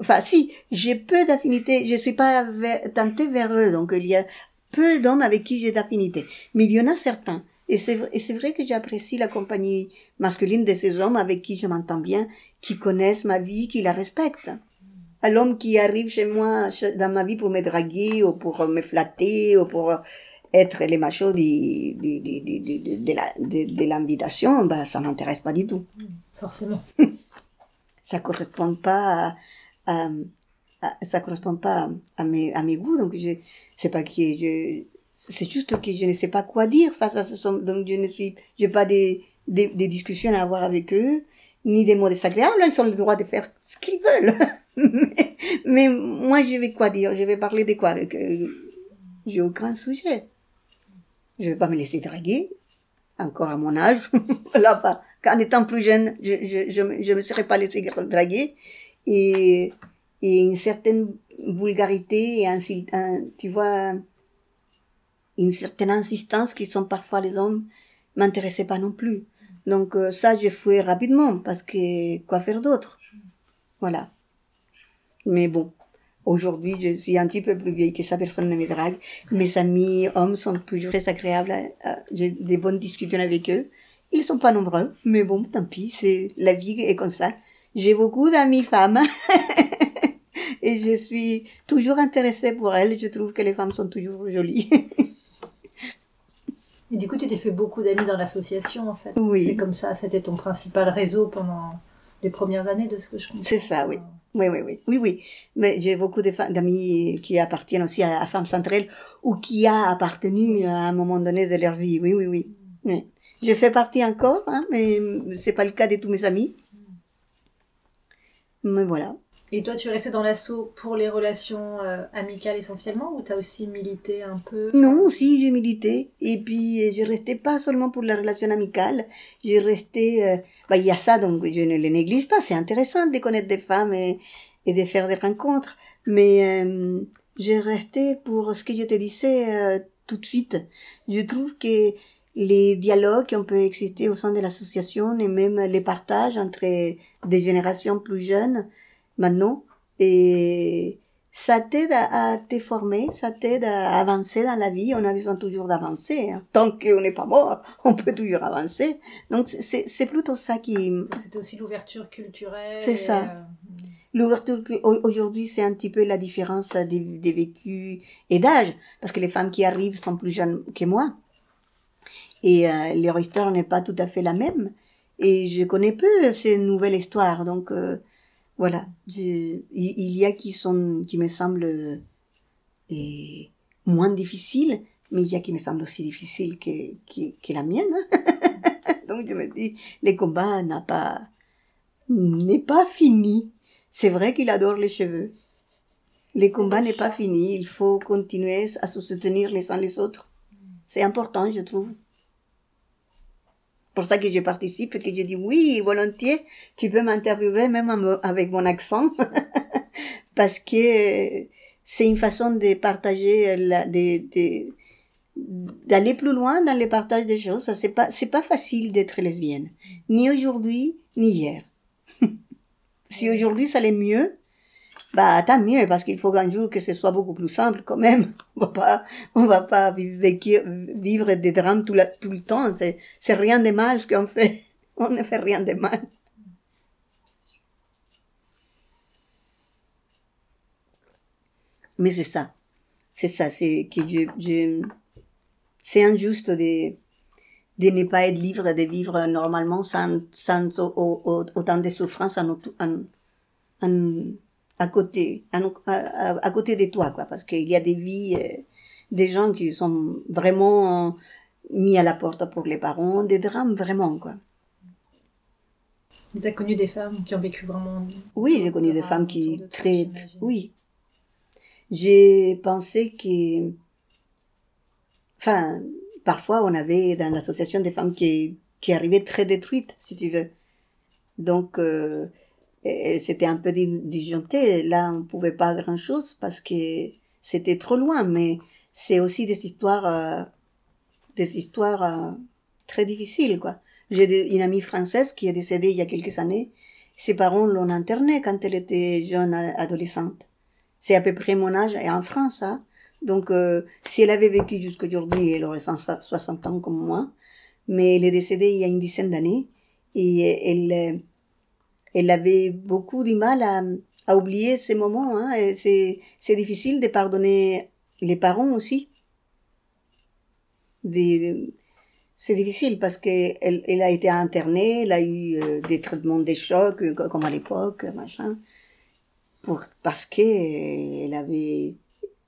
enfin si, j'ai peu d'affinités, je suis pas tentée vers eux, donc il y a peu d'hommes avec qui j'ai d'affinités. Mais il y en a certains. Et c'est, et c'est vrai que j'apprécie la compagnie masculine de ces hommes avec qui je m'entends bien, qui connaissent ma vie, qui la respectent. À l'homme qui arrive chez moi, dans ma vie pour me draguer, ou pour me flatter, ou pour être les machos de, de, de, de, la, de, l'invitation, ben, ça m'intéresse pas du tout. Forcément. ça correspond pas à, à, ça correspond pas à, mes, à mes goûts, donc je, c'est pas que je, c'est juste que je ne sais pas quoi dire face à ce donc je ne suis, j'ai pas des, des, des, discussions à avoir avec eux, ni des mots désagréables, ils ont le droit de faire ce qu'ils veulent. mais, mais, moi, je vais quoi dire? Je vais parler de quoi avec eux? J'ai aucun sujet. Je vais pas me laisser draguer, encore à mon âge. Là, en étant plus jeune, je, je, je, je me serais pas laissé draguer. Et, et une certaine vulgarité et un, un, tu vois, une certaine insistance qui sont parfois les hommes m'intéressaient pas non plus. Donc euh, ça, je fouais rapidement parce que quoi faire d'autre? Voilà. Mais bon, Aujourd'hui, je suis un petit peu plus vieille que ça, personne ne me drague. Mes amis hommes sont toujours très agréables. J'ai des bonnes discussions avec eux. Ils sont pas nombreux, mais bon, tant pis, c'est la vie est comme ça. J'ai beaucoup d'amis femmes. et je suis toujours intéressée pour elles. Je trouve que les femmes sont toujours jolies. et du coup, tu t'es fait beaucoup d'amis dans l'association, en fait. Oui. C'est comme ça, c'était ton principal réseau pendant les premières années de ce que je comprends. C'est ça, oui. Oui, oui, oui, oui, oui. Mais j'ai beaucoup d'amis qui appartiennent aussi à la femme centrale ou qui a appartenu à un moment donné de leur vie. Oui, oui, oui. oui. Je fais partie encore, hein, mais c'est pas le cas de tous mes amis. Mais voilà. Et toi, tu es dans l'assaut pour les relations euh, amicales essentiellement ou tu as aussi milité un peu? Non, aussi j'ai milité. Et puis, je restais pas seulement pour la relation amicale. J'ai resté... Euh, bah, il y a ça, donc je ne le néglige pas. C'est intéressant de connaître des femmes et, et de faire des rencontres. Mais euh, j'ai resté pour ce que je te disais euh, tout de suite. Je trouve que les dialogues qui ont exister au sein de l'association et même les partages entre des générations plus jeunes maintenant. Et ça t'aide à, te former, ça t'aide à avancer dans la vie. On a besoin toujours d'avancer. Hein. Tant qu'on n'est pas mort, on peut toujours avancer. Donc c'est plutôt ça qui... C'était aussi l'ouverture culturelle. C'est ça. Euh, l'ouverture aujourd'hui c'est un petit peu la différence des, des vécus et d'âge parce que les femmes qui arrivent sont plus jeunes que moi et euh, leur histoire n'est pas tout à fait la même et je connais peu ces nouvelles histoires donc euh, voilà, il y a qui sont, qui me semblent et moins difficiles, mais il y a qui me semblent aussi difficiles que, que, que la mienne. Donc je me dis, les combats n'a pas, n'est pas fini. C'est vrai qu'il adore les cheveux. Les combats n'est pas fini. Il faut continuer à se soutenir les uns les autres. C'est important, je trouve pour ça que je participe et que je dis oui, volontiers, tu peux m'interviewer même avec mon accent, parce que c'est une façon de partager, d'aller plus loin dans le partage des choses. C'est pas, c'est pas facile d'être lesbienne, ni aujourd'hui, ni hier. si aujourd'hui ça allait mieux, bah tant mieux parce qu'il faut qu'un jour que ce soit beaucoup plus simple quand même. On va pas, on va pas vivre, vivre des drames tout, la, tout le temps. C'est, c'est rien de mal ce qu'on fait. On ne fait rien de mal. Mais c'est ça. C'est ça. C'est que je, je c'est injuste de, de ne pas être libre de vivre normalement sans, sans autant de souffrances en, en, à côté, à, à, à, côté de toi, quoi, parce qu'il y a des vies, euh, des gens qui sont vraiment mis à la porte pour les parents, des drames vraiment, quoi. Tu as connu des femmes qui ont vécu vraiment. Oui, j'ai connu des femmes qui très, oui. J'ai pensé que, enfin, parfois on avait dans l'association des femmes qui qui arrivaient très détruites, si tu veux. Donc euh, c'était un peu disjoncté. Là, on pouvait pas grand chose parce que c'était trop loin, mais c'est aussi des histoires, euh, des histoires euh, très difficiles, quoi. J'ai une amie française qui est décédée il y a quelques années. ses parents l'ont internée quand elle était jeune adolescente. C'est à peu près mon âge et en France, hein. Donc, euh, si elle avait vécu jusqu'aujourd'hui, elle aurait 60 ans comme moi. Mais elle est décédée il y a une dizaine d'années et elle, elle avait beaucoup du mal à, à oublier ces moments. Hein, c'est, difficile de pardonner les parents aussi. c'est difficile parce qu'elle elle a été internée, elle a eu euh, des traitements de choc euh, comme à l'époque, machin, pour parce qu'elle avait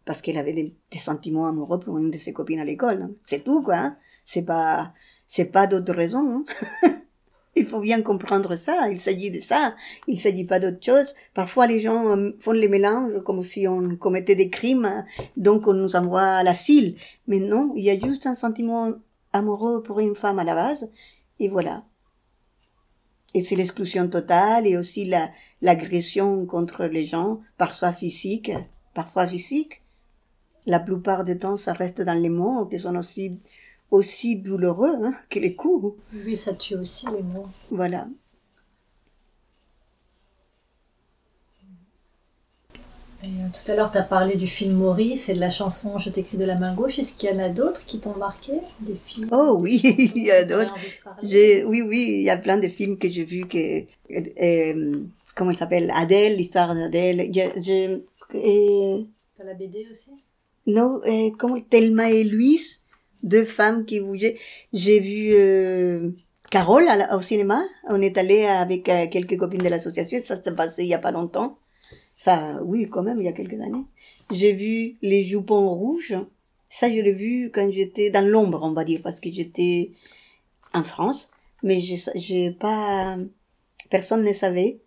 parce qu'elle avait des, sentiments amoureux pour une de ses copines à l'école. C'est tout quoi. Hein. C'est pas c'est pas d'autre raison. Hein. Il faut bien comprendre ça. Il s'agit de ça. Il s'agit pas d'autre chose. Parfois, les gens euh, font les mélanges comme si on commettait des crimes, donc on nous envoie à l'asile. Mais non, il y a juste un sentiment amoureux pour une femme à la base, et voilà. Et c'est l'exclusion totale et aussi la, l'agression contre les gens, parfois physique, parfois physique. La plupart du temps, ça reste dans les mots, qui sont aussi aussi douloureux hein, que les coups. Oui, ça tue aussi les mots. Voilà. Et, euh, tout à l'heure, tu as parlé du film Maurice et de la chanson Je t'écris de la main gauche. Est-ce qu'il y en a d'autres qui t'ont marqué Des films Oh oui, il y a d'autres. Oui, oui, il y a plein de films que j'ai vus que. Euh, comment il s'appelle Adèle, l'histoire d'Adèle. Je, je, T'as la BD aussi? Non, euh, comment Thelma et Louise? Deux femmes qui bougeaient. J'ai vu euh, Carole au cinéma. On est allé avec euh, quelques copines de l'association. Ça s'est passé il y a pas longtemps. Enfin, oui, quand même, il y a quelques années. J'ai vu Les Jupons Rouges. Ça, je l'ai vu quand j'étais dans l'ombre, on va dire, parce que j'étais en France. Mais j'ai pas... Personne ne savait.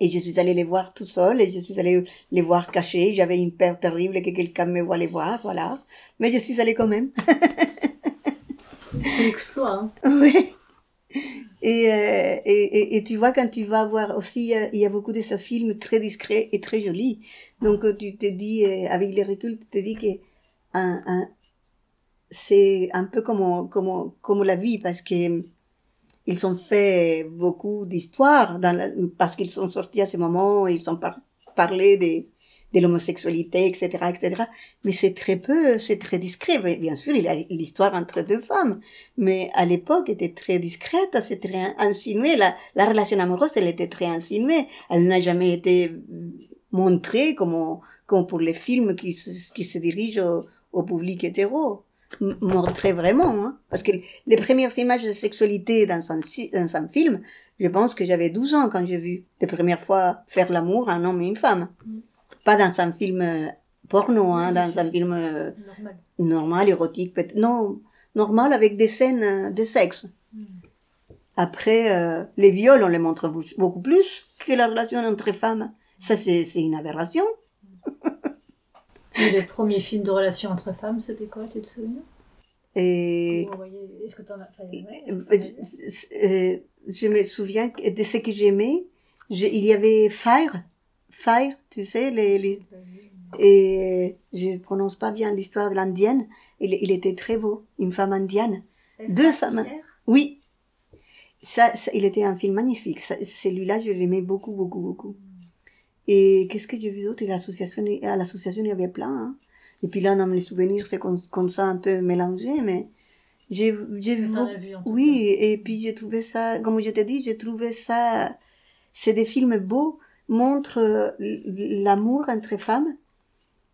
Et je suis allée les voir tout seul et je suis allée les voir cachés. J'avais une peur terrible que quelqu'un me voit les voir, voilà. Mais je suis allée quand même. C'est l'exploit. Hein. Oui. Et, euh, et, et, tu vois, quand tu vas voir aussi, il y a beaucoup de ce film très discret et très joli. Donc, euh, tu te dis, euh, avec les reculs, tu te dis que un, un, c'est un peu comme, comme, comme la vie parce que ils ont fait beaucoup d'histoires parce qu'ils sont sortis à ce moment, ils ont parlé de, l'homosexualité, etc., etc. Mais c'est très peu, c'est très discret. Bien sûr, il y a l'histoire entre deux femmes, mais à l'époque, était très discrète, c'est très insinué. La, la relation amoureuse, elle était très insinuée. Elle n'a jamais été montrée comme, pour les films qui, qui se dirigent au, au public hétéro montrer vraiment, hein. parce que les premières images de sexualité dans un, dans un film, je pense que j'avais 12 ans quand j'ai vu les premières fois faire l'amour un homme et une femme. Mm. Pas dans un film euh, porno, hein, dans un film euh, normal. normal, érotique, peut-être. Non, normal avec des scènes euh, de sexe. Mm. Après, les viols, on les montre beaucoup plus que la relation entre femmes. Ça, c'est une aberration. Le premier film de relation entre femmes, c'était quoi, tu te souviens? Et Est-ce que tu en as Je me souviens de ce que j'aimais. Il y avait Fire, Fire, tu sais, les, les... et je prononce pas bien l'histoire de l'indienne. Il, il, était très beau, une femme indienne, deux femmes. Oui, ça, il était un film magnifique. Celui-là, je l'aimais beaucoup, beaucoup, beaucoup. Et qu'est-ce que j'ai vu d'autre? L'association, à l'association, il y avait plein. Hein. Et puis là, dans les souvenirs, c'est comme, ça un peu mélangé, mais j'ai, j'ai vu, oui, et puis j'ai trouvé ça, comme je t'ai dit, j'ai trouvé ça, c'est des films beaux, montrent euh, l'amour entre femmes,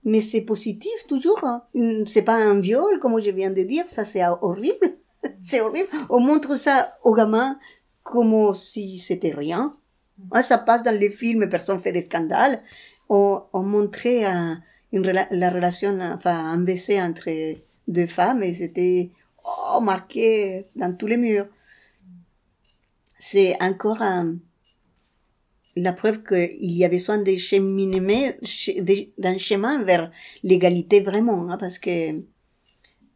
mais c'est positif toujours. Hein. C'est pas un viol, comme je viens de dire, ça c'est horrible. c'est horrible. On montre ça aux gamins comme si c'était rien. Ça passe dans les films, personne fait des scandales. On, on montrait un, une, la relation, enfin, un baiser entre deux femmes et c'était oh, marqué dans tous les murs. C'est encore un, la preuve qu'il y avait besoin de cheminer d'un chemin vers l'égalité vraiment, hein, parce que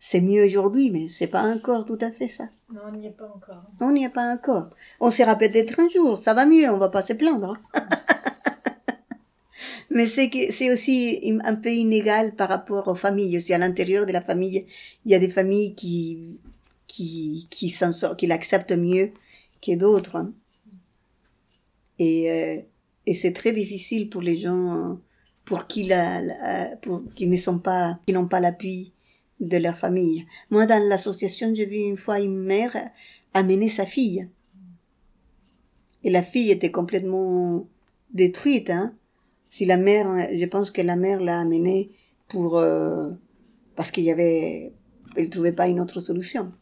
c'est mieux aujourd'hui, mais c'est pas encore tout à fait ça. Non, on n'y est pas encore. On n'y est pas encore. On sera peut-être un jour, ça va mieux, on va pas se plaindre. mais c'est que c'est aussi un peu inégal par rapport aux familles. Aussi à l'intérieur de la famille, il y a des familles qui qui qui s'en sortent, qui l'acceptent mieux que d'autres. Et, euh, et c'est très difficile pour les gens pour qui la, la pour qui ne sont pas qui n'ont pas l'appui de leur famille. Moi, dans l'association, j'ai vu une fois une mère amener sa fille. Et la fille était complètement détruite. Hein. Si la mère, je pense que la mère l'a amenée pour euh, parce qu'il y avait, elle trouvait pas une autre solution.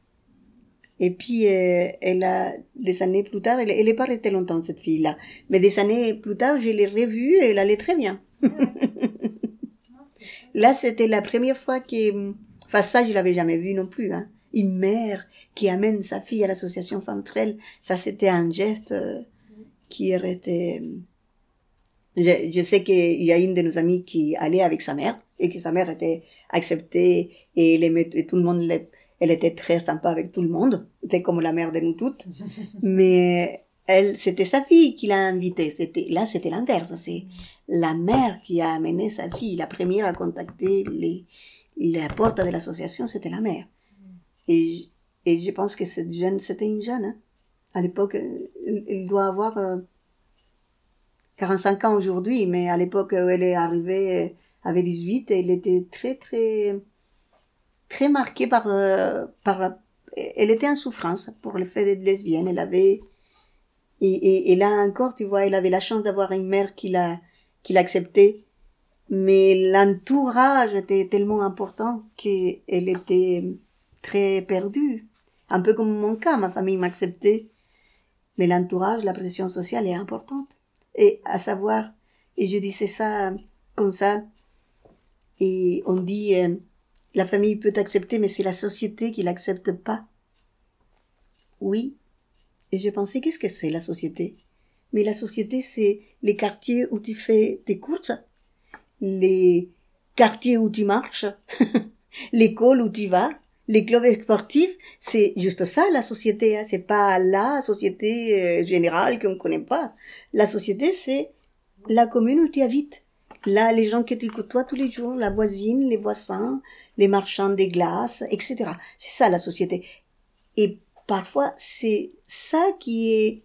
Et puis, euh, elle a, des années plus tard, elle, elle est pas restée longtemps, cette fille-là. Mais des années plus tard, je l'ai revue et elle allait très bien. Là, c'était la première fois que, enfin, ça, je l'avais jamais vu non plus, hein. Une mère qui amène sa fille à l'association Femmes Trell, ça, c'était un geste euh, qui était, je, je sais qu'il y a une de nos amies qui allait avec sa mère et que sa mère était acceptée et, les, et tout le monde les, elle était très sympa avec tout le monde. C'était comme la mère de nous toutes. Mais elle, c'était sa fille qui l'a invitée. C'était, là, c'était l'inverse. C'est la mère qui a amené sa fille. La première à contacter les, la porte de l'association, c'était la mère. Et, et je pense que cette jeune, c'était une jeune, hein. À l'époque, elle, doit avoir 45 euh, ans aujourd'hui, mais à l'époque où elle est arrivée, avait 18, elle était très, très, très marquée par, euh, par, elle était en souffrance pour le fait d'être lesbienne. Elle avait, et, et, et, là encore, tu vois, elle avait la chance d'avoir une mère qui l'a, qui l'acceptait. Mais l'entourage était tellement important qu'elle était très perdue. Un peu comme mon cas, ma famille m'acceptait. Mais l'entourage, la pression sociale est importante. Et à savoir, et je disais ça comme ça, et on dit, euh, la famille peut accepter, mais c'est la société qui l'accepte pas. Oui. Et je pensais, qu'est-ce que c'est la société? Mais la société, c'est les quartiers où tu fais tes courses, les quartiers où tu marches, l'école où tu vas, les clubs sportifs, c'est juste ça la société. Hein. C'est pas la société euh, générale qu'on connaît pas. La société, c'est la commune où tu habites. Là, les gens que tu côtoies tous les jours, la voisine, les voisins, les marchands des glaces, etc. C'est ça la société. Et parfois, c'est ça qui est,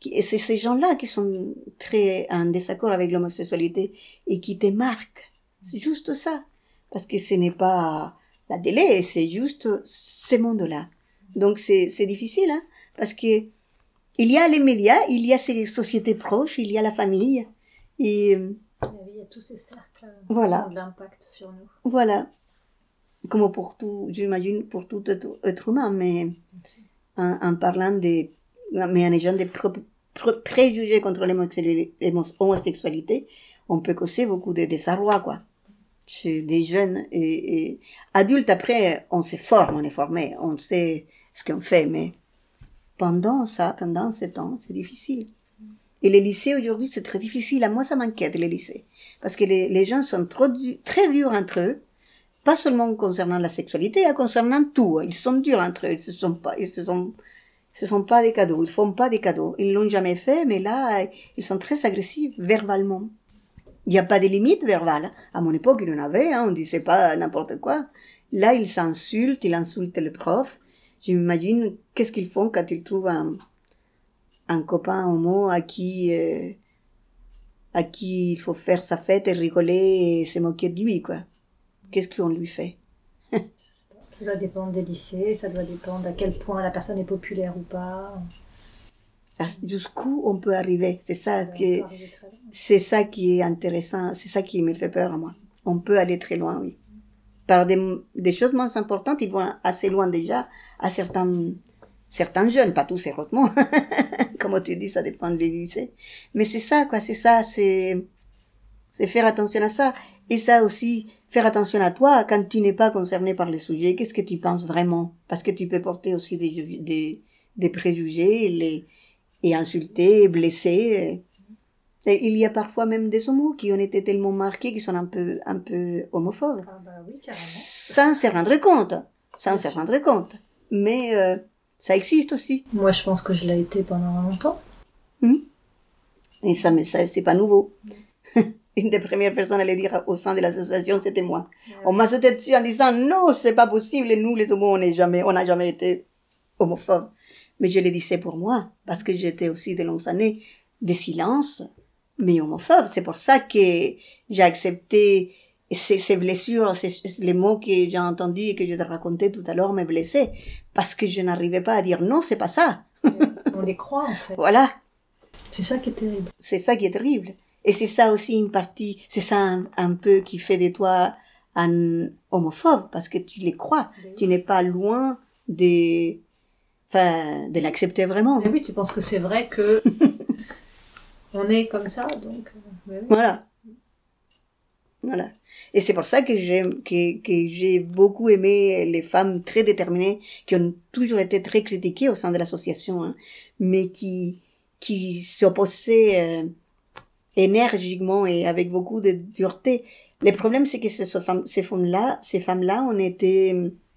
qui, c'est ces gens-là qui sont très en désaccord avec l'homosexualité et qui te marquent. C'est juste ça. Parce que ce n'est pas la délai, c'est juste ce monde-là. Donc c'est, c'est difficile, hein, parce que il y a les médias, il y a ces sociétés proches, il y a la famille, et il y a tous ces cercles voilà. ont de l'impact sur nous. Voilà. Comme pour tout, j'imagine, pour tout être, humain, mais en, en, parlant des, mais en ayant des préjugés contre l'homosexualité, on peut causer beaucoup de désarroi, quoi. Chez des jeunes et, adultes, après, on se forme, on est formé, on sait ce qu'on fait, mais pendant ça, pendant ce temps, c'est difficile. Et les lycées aujourd'hui, c'est très difficile. À moi, ça m'inquiète, les lycées. Parce que les, gens sont trop très durs entre eux. Pas seulement concernant la sexualité, hein, concernant tout. Ils sont durs entre eux. Ils se sont pas, ils se sont, ce sont pas des cadeaux. Ils font pas des cadeaux. Ils l'ont jamais fait, mais là, ils sont très agressifs, verbalement. Il n'y a pas de limite verbale. À mon époque, il y en avait, hein, on disait pas n'importe quoi. Là, ils s'insultent, ils insultent le prof. Je m'imagine qu'est-ce qu'ils font quand ils trouvent un, un copain homo à qui euh, à qui il faut faire sa fête et rigoler et se moquer de lui quoi. Qu'est-ce qu'on lui fait? Ça doit dépendre des lycées, ça doit dépendre à quel point la personne est populaire ou pas. Jusqu'où on peut arriver, c'est ça qui c'est ça qui est intéressant, c'est ça qui me fait peur à moi. On peut aller très loin, oui. Par des, des choses moins importantes, ils vont assez loin déjà à certains certains jeunes, pas tous heureusement. Comme tu dis, ça dépend des lycées. Mais c'est ça, quoi, c'est ça, c'est, c'est faire attention à ça. Et ça aussi, faire attention à toi quand tu n'es pas concerné par les sujets. Qu'est-ce que tu penses vraiment? Parce que tu peux porter aussi des, des, des préjugés, les, et insulter, blesser. il y a parfois même des homos qui ont été tellement marqués qu'ils sont un peu, un peu homophobes. Ah bah oui, sans se rendre compte. Sans se rendre compte. Mais, euh, ça existe aussi. Moi, je pense que je l'ai été pendant longtemps. Hmm. Et ça, mais ça, c'est pas nouveau. Une des premières personnes à le dire au sein de l'association, c'était moi. On m'a sauté dessus en disant, non, c'est pas possible, nous, les homos, on n'est jamais, on n'a jamais été homophobes. Mais je le disais pour moi, parce que j'étais aussi de longues années des silences, mais homophobes. C'est pour ça que j'ai accepté ces, ces blessures, ces, les mots que j'ai entendus et que je te racontais tout à l'heure me blessaient. Parce que je n'arrivais pas à dire non, c'est pas ça. On les croit, en fait. Voilà. C'est ça qui est terrible. C'est ça qui est terrible. Et c'est ça aussi une partie, c'est ça un, un, peu qui fait de toi un homophobe, parce que tu les crois. Tu n'es pas loin des, enfin, de l'accepter vraiment. Mais oui, tu penses que c'est vrai que on est comme ça, donc. euh, Voilà. Voilà. Et c'est pour ça que j'ai que, que j'ai beaucoup aimé les femmes très déterminées qui ont toujours été très critiquées au sein de l'association, hein, mais qui qui s'opposaient euh, énergiquement et avec beaucoup de dureté. Le problème, c'est que ces femmes-là, ces femmes-là, on était,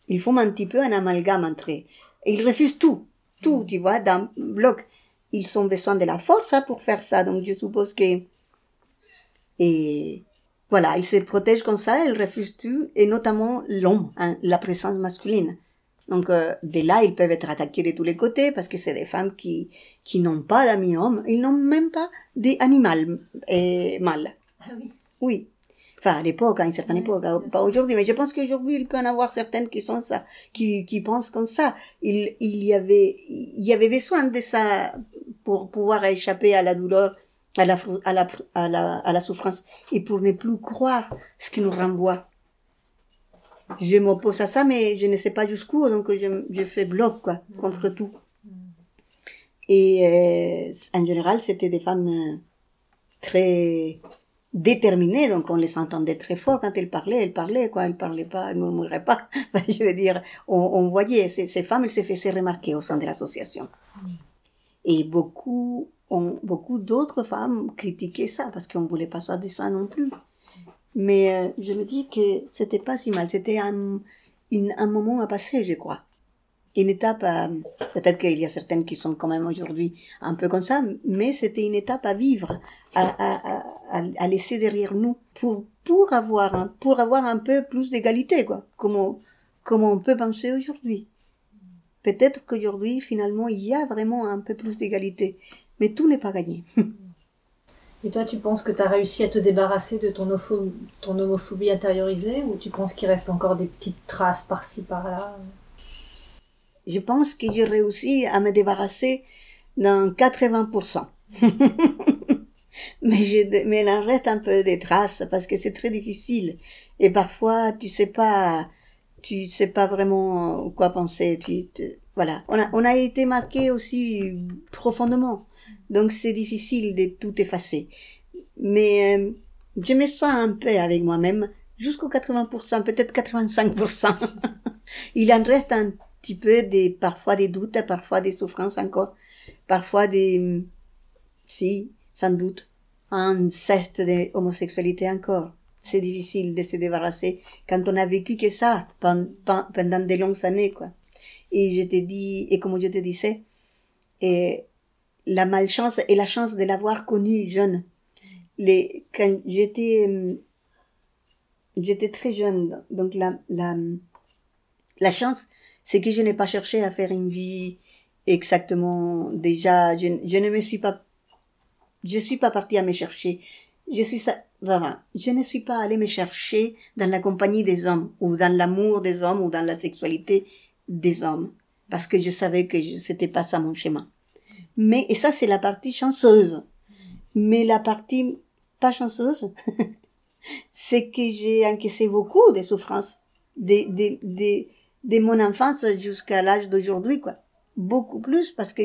ils font un petit peu un amalgame entre eux. Ils refusent tout, tout, tu vois, d'un bloc. Ils ont besoin de la force hein, pour faire ça, donc je suppose que et voilà, ils se protègent comme ça, ils refusent tout, et notamment l'homme, hein, la présence masculine. Donc euh, de là, ils peuvent être attaqués de tous les côtés parce que c'est des femmes qui qui n'ont pas d'amis hommes, ils n'ont même pas d'animal et mâle. Ah oui. Oui. Enfin, à l'époque, à une certaine Oui, époque, bien pas aujourd'hui, mais je pense qu'aujourd'hui, il peut en avoir certaines qui sont ça, qui, qui pensent comme ça. Il, il y avait, il y avait besoin de ça pour pouvoir échapper à la douleur, à la, à la, à la, à la souffrance, et pour ne plus croire ce qui nous renvoie. Je m'oppose à ça, mais je ne sais pas jusqu'où, donc je, je fais bloc, quoi, contre tout. Et euh, en général, c'était des femmes euh, très déterminées, donc on les entendait très fort quand elles parlaient, elles parlaient, quoi, elles parlaient pas, elles murmuraient pas. Enfin, je veux dire, on, on voyait ces, ces femmes, elles se faisaient remarquer au sein de l'association. Et beaucoup, on, beaucoup d'autres femmes critiquaient ça parce qu'on voulait pas ça de ça non plus. Mais euh, je me dis que c'était pas si mal, c'était un, un moment à passer, je crois une étape à, peut-être qu'il y a certaines qui sont quand même aujourd'hui un peu comme ça, mais c'était une étape à vivre, à, à, à, à- laisser derrière nous pour, pour avoir, un, pour avoir un peu plus d'égalité, quoi, comme on, comme on peut penser aujourd'hui. Peut-être qu'aujourd'hui, finalement, il y a vraiment un peu plus d'égalité, mais tout n'est pas gagné. Et toi, tu penses que tu as réussi à te débarrasser de ton, opho- ton homophobie intériorisée ou tu penses qu'il reste encore des petites traces par-ci, par-là? Je pense que j'ai réussi à me débarrasser dans 80%. mais, je, mais il en reste un peu des traces parce que c'est très difficile. Et parfois, tu sais pas, tu sais pas vraiment quoi penser. Tu, voilà. On a, on a été marqué aussi profondément. Donc c'est difficile de tout effacer. Mais euh, je me sens un peu avec moi-même jusqu'au 80%, peut-être 85%. il en reste un petit peu des, parfois des doutes, parfois des souffrances encore, parfois des, si, sans doute, un zeste d'homosexualité encore. C'est difficile de se débarrasser quand on a vécu que ça pen- pen- pendant des longues années, quoi. Et je te dis, et comme je te disais, et la malchance et la chance de l'avoir connu jeune. Les, quand j'étais, euh, j'étais très jeune, donc la, la, la chance, c'est que je n'ai pas cherché à faire une vie exactement déjà, je, je ne me suis pas, je suis pas partie à me chercher. Je suis ça, vraiment, je ne suis pas allée me chercher dans la compagnie des hommes, ou dans l'amour des hommes, ou dans la sexualité des hommes, parce que je savais que c'était pas ça mon schéma. Mais, et ça c'est la partie chanceuse. Mais la partie pas chanceuse, c'est que j'ai encaissé beaucoup de souffrances de, de, de, de mon enfance jusqu'à l'âge d'aujourd'hui, quoi. Beaucoup plus parce que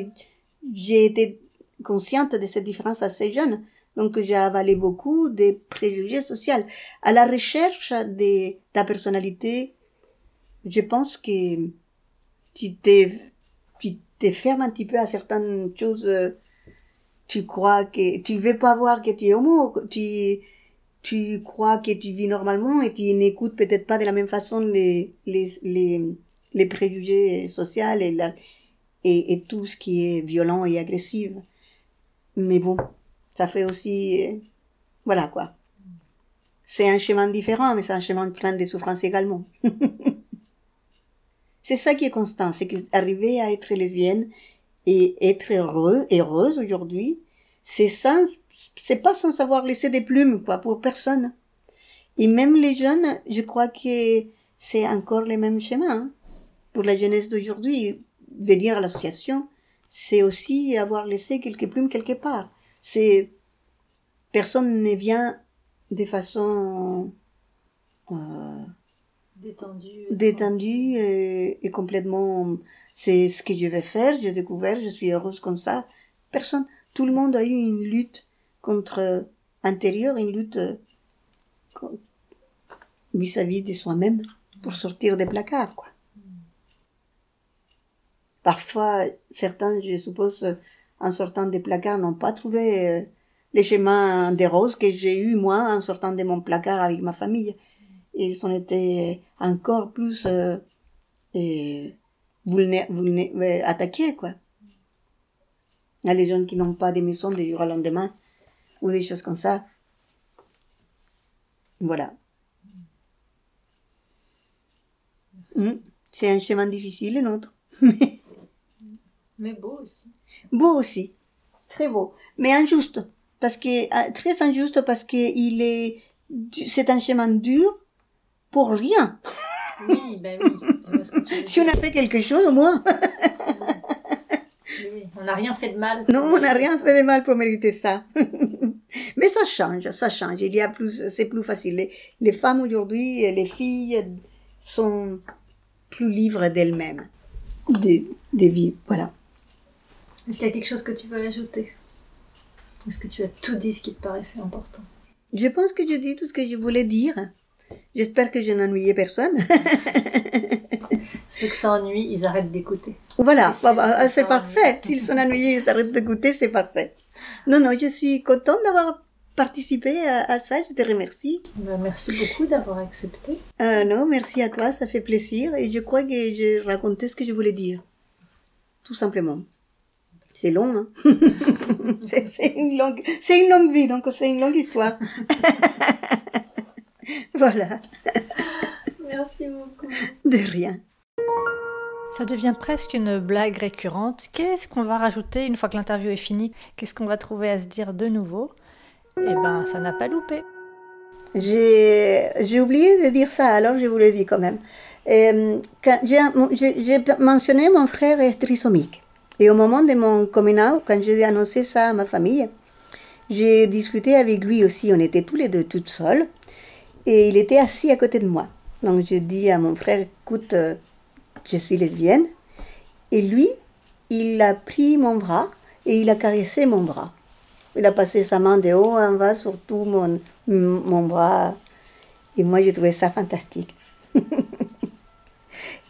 j'ai été consciente de cette différence assez jeune. Donc j'ai avalé beaucoup de préjugés sociaux. À la recherche de ta personnalité, je pense que tu t'es, te fermes un petit peu à certaines choses. euh, Tu crois que tu veux pas voir que tu es homo, tu tu crois que tu vis normalement et tu n'écoutes peut-être pas de la même façon les les les, les préjugés sociaux et, la, et et tout ce qui est violent et agressif. Mais bon, ça fait aussi euh, voilà quoi. C'est un chemin différent, mais c'est un chemin plein de souffrances également. c'est ça qui est constant, c'est qu'arriver à être lesbienne et être heureux, heureuse aujourd'hui, c'est sans, c'est pas sans savoir laisser des plumes, quoi, pour personne. Et même les jeunes, je crois que c'est encore les mêmes schémas. Hein. Pour la jeunesse d'aujourd'hui, venir à l'association, c'est aussi avoir laissé quelques plumes quelque part. C'est, personne ne vient de façon, euh, détendue, détendue et, et, complètement, c'est ce que je vais faire, j'ai découvert, je suis heureuse comme ça. Personne, tout le monde a eu une lutte contre intérieure, une lutte vis-à-vis de soi-même pour sortir des placards, quoi. Parfois, certains, je suppose, en sortant des placards, n'ont pas trouvé euh, les chemins des roses que j'ai eu moi en sortant de mon placard avec ma famille. Ils ont été encore plus euh, vulné attaqués, quoi. Il y a les gens qui n'ont pas de maison du jour au lendemain, ou des choses comme ça. Voilà. Hmm. C'est un chemin difficile, le nôtre. Mais beau aussi. Beau aussi. Très beau. Mais injuste. Parce que, euh, très injuste parce que il est, c'est un chemin dur pour rien. Oui, ben oui. si on a fait quelque chose, au moins. oui, on n'a rien fait de mal. Non, on n'a rien fait de mal pour mériter ça. Mais ça change, ça change. Il y a plus, c'est plus facile. Les, les femmes aujourd'hui, les filles sont plus libres d'elles-mêmes. Des, des vies, voilà. Est-ce qu'il y a quelque chose que tu veux ajouter? Est-ce que tu as tout dit ce qui te paraissait important? Je pense que j'ai dit tout ce que je voulais dire. J'espère que je n'ennuyais personne. Ceux qui s'ennuient, ils arrêtent d'écouter. Voilà, bah, bah, c'est parfait. S'ils sont ennuyés, ils arrêtent d'écouter, c'est parfait. Non, non, je suis contente d'avoir participé à, ça, je te remercie. Bah, merci beaucoup d'avoir accepté. Euh, non, merci à toi, ça fait plaisir et je crois que j'ai raconté ce que je voulais dire. Tout simplement. C'est long, hein c'est une longue, c'est une longue vie, donc c'est une longue histoire. voilà. Merci beaucoup. De rien. Ça devient presque une blague récurrente. Qu'est-ce qu'on va rajouter une fois que l'interview est finie? Qu'est-ce qu'on va trouver à se dire de nouveau? Eh ben, ça n'a pas loupé. J'ai oublié de dire ça, alors je vous le dis quand même. Euh, j'ai mentionné mon frère est trisomique. Et au moment de mon coming out, quand j'ai annoncé ça à ma famille, j'ai discuté avec lui aussi. On était tous les deux toutes seules. Et il était assis à côté de moi. Donc je dis à mon frère, écoute, euh, je suis lesbienne. Et lui, il a pris mon bras et il a caressé mon bras. Il a passé sa main de haut en bas sur tout mon, mon bras. Et moi, j'ai trouvé ça fantastique.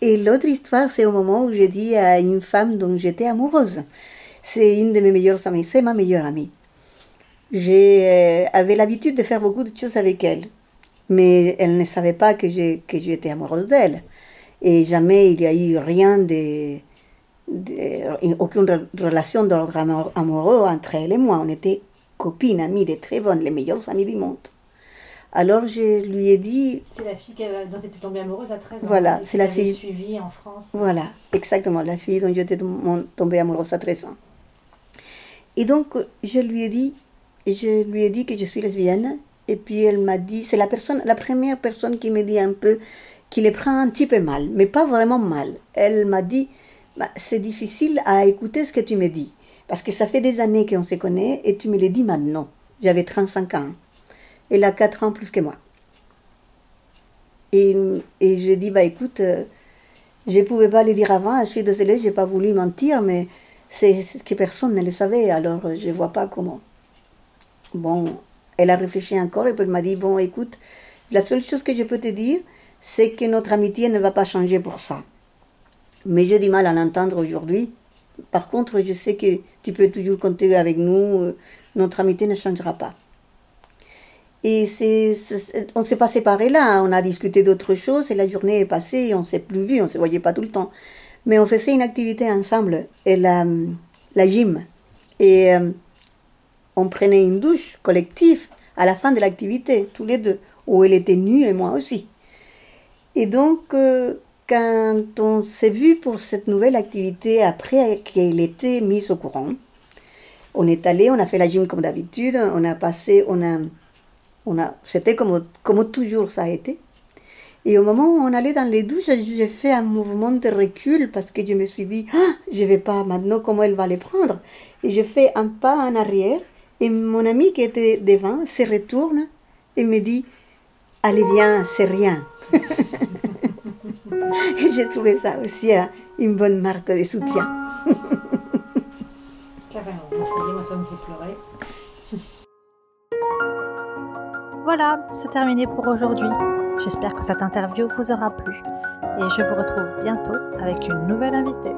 Et l'autre histoire, c'est au moment où j'ai dit à une femme dont j'étais amoureuse. C'est une de mes meilleures amies, c'est ma meilleure amie. J'avais euh, l'habitude de faire beaucoup de choses avec elle, mais elle ne savait pas que j'étais amoureuse d'elle. Et jamais il y a eu rien de, aucune relation d'ordre amoureux entre elle et moi. On était copines, amies, de très bonnes, les meilleures amies du monde. Alors je lui ai dit. C'est la fille dont tu étais tombée amoureuse à 13 ans. Voilà, c'est la fille. suivie en France. Voilà, exactement, la fille dont j'étais tombée amoureuse à 13 ans. Et donc je lui ai dit, je lui ai dit que je suis lesbienne. Et puis elle m'a dit, c'est la personne, la première personne qui me dit un peu, qui les prend un petit peu mal, mais pas vraiment mal. Elle m'a dit, bah, c'est difficile à écouter ce que tu me dis, parce que ça fait des années qu'on se connaît et tu me le dis maintenant. J'avais 35 ans. Elle a 4 ans plus que moi. Et, et je dis, bah écoute, euh, je ne pouvais pas le dire avant, je suis désolée, je n'ai pas voulu mentir, mais c'est ce que personne ne le savait, alors je ne vois pas comment. Bon, elle a réfléchi encore et puis elle m'a dit, bon écoute, la seule chose que je peux te dire, c'est que notre amitié ne va pas changer pour ça. Mais j'ai du mal à l'entendre aujourd'hui. Par contre, je sais que tu peux toujours compter avec nous, euh, notre amitié ne changera pas. Et on ne s'est pas séparés là, on a discuté d'autres choses et la journée est passée et on ne s'est plus vu, on ne se voyait pas tout le temps. Mais on faisait une activité ensemble, et la, la gym. Et euh, on prenait une douche collective à la fin de l'activité, tous les deux, où elle était nue et moi aussi. Et donc, euh, quand on s'est vu pour cette nouvelle activité après qu'elle était mise au courant, on est allé, on a fait la gym comme d'habitude, on a passé, on a, on a, c'était comme, comme toujours ça a été. Et au moment où on allait dans les douches, j'ai fait un mouvement de recul parce que je me suis dit, ah, je vais pas maintenant, comment elle va les prendre? Et j'ai fait un pas en arrière et mon ami qui était devant se retourne et me dit, allez viens, c'est rien. et j'ai trouvé ça aussi hein, une bonne marque de soutien. Carrément, moi ça me fait pleurer. Voilà, c'est terminé pour aujourd'hui. J'espère que cette interview vous aura plu et je vous retrouve bientôt avec une nouvelle invitée.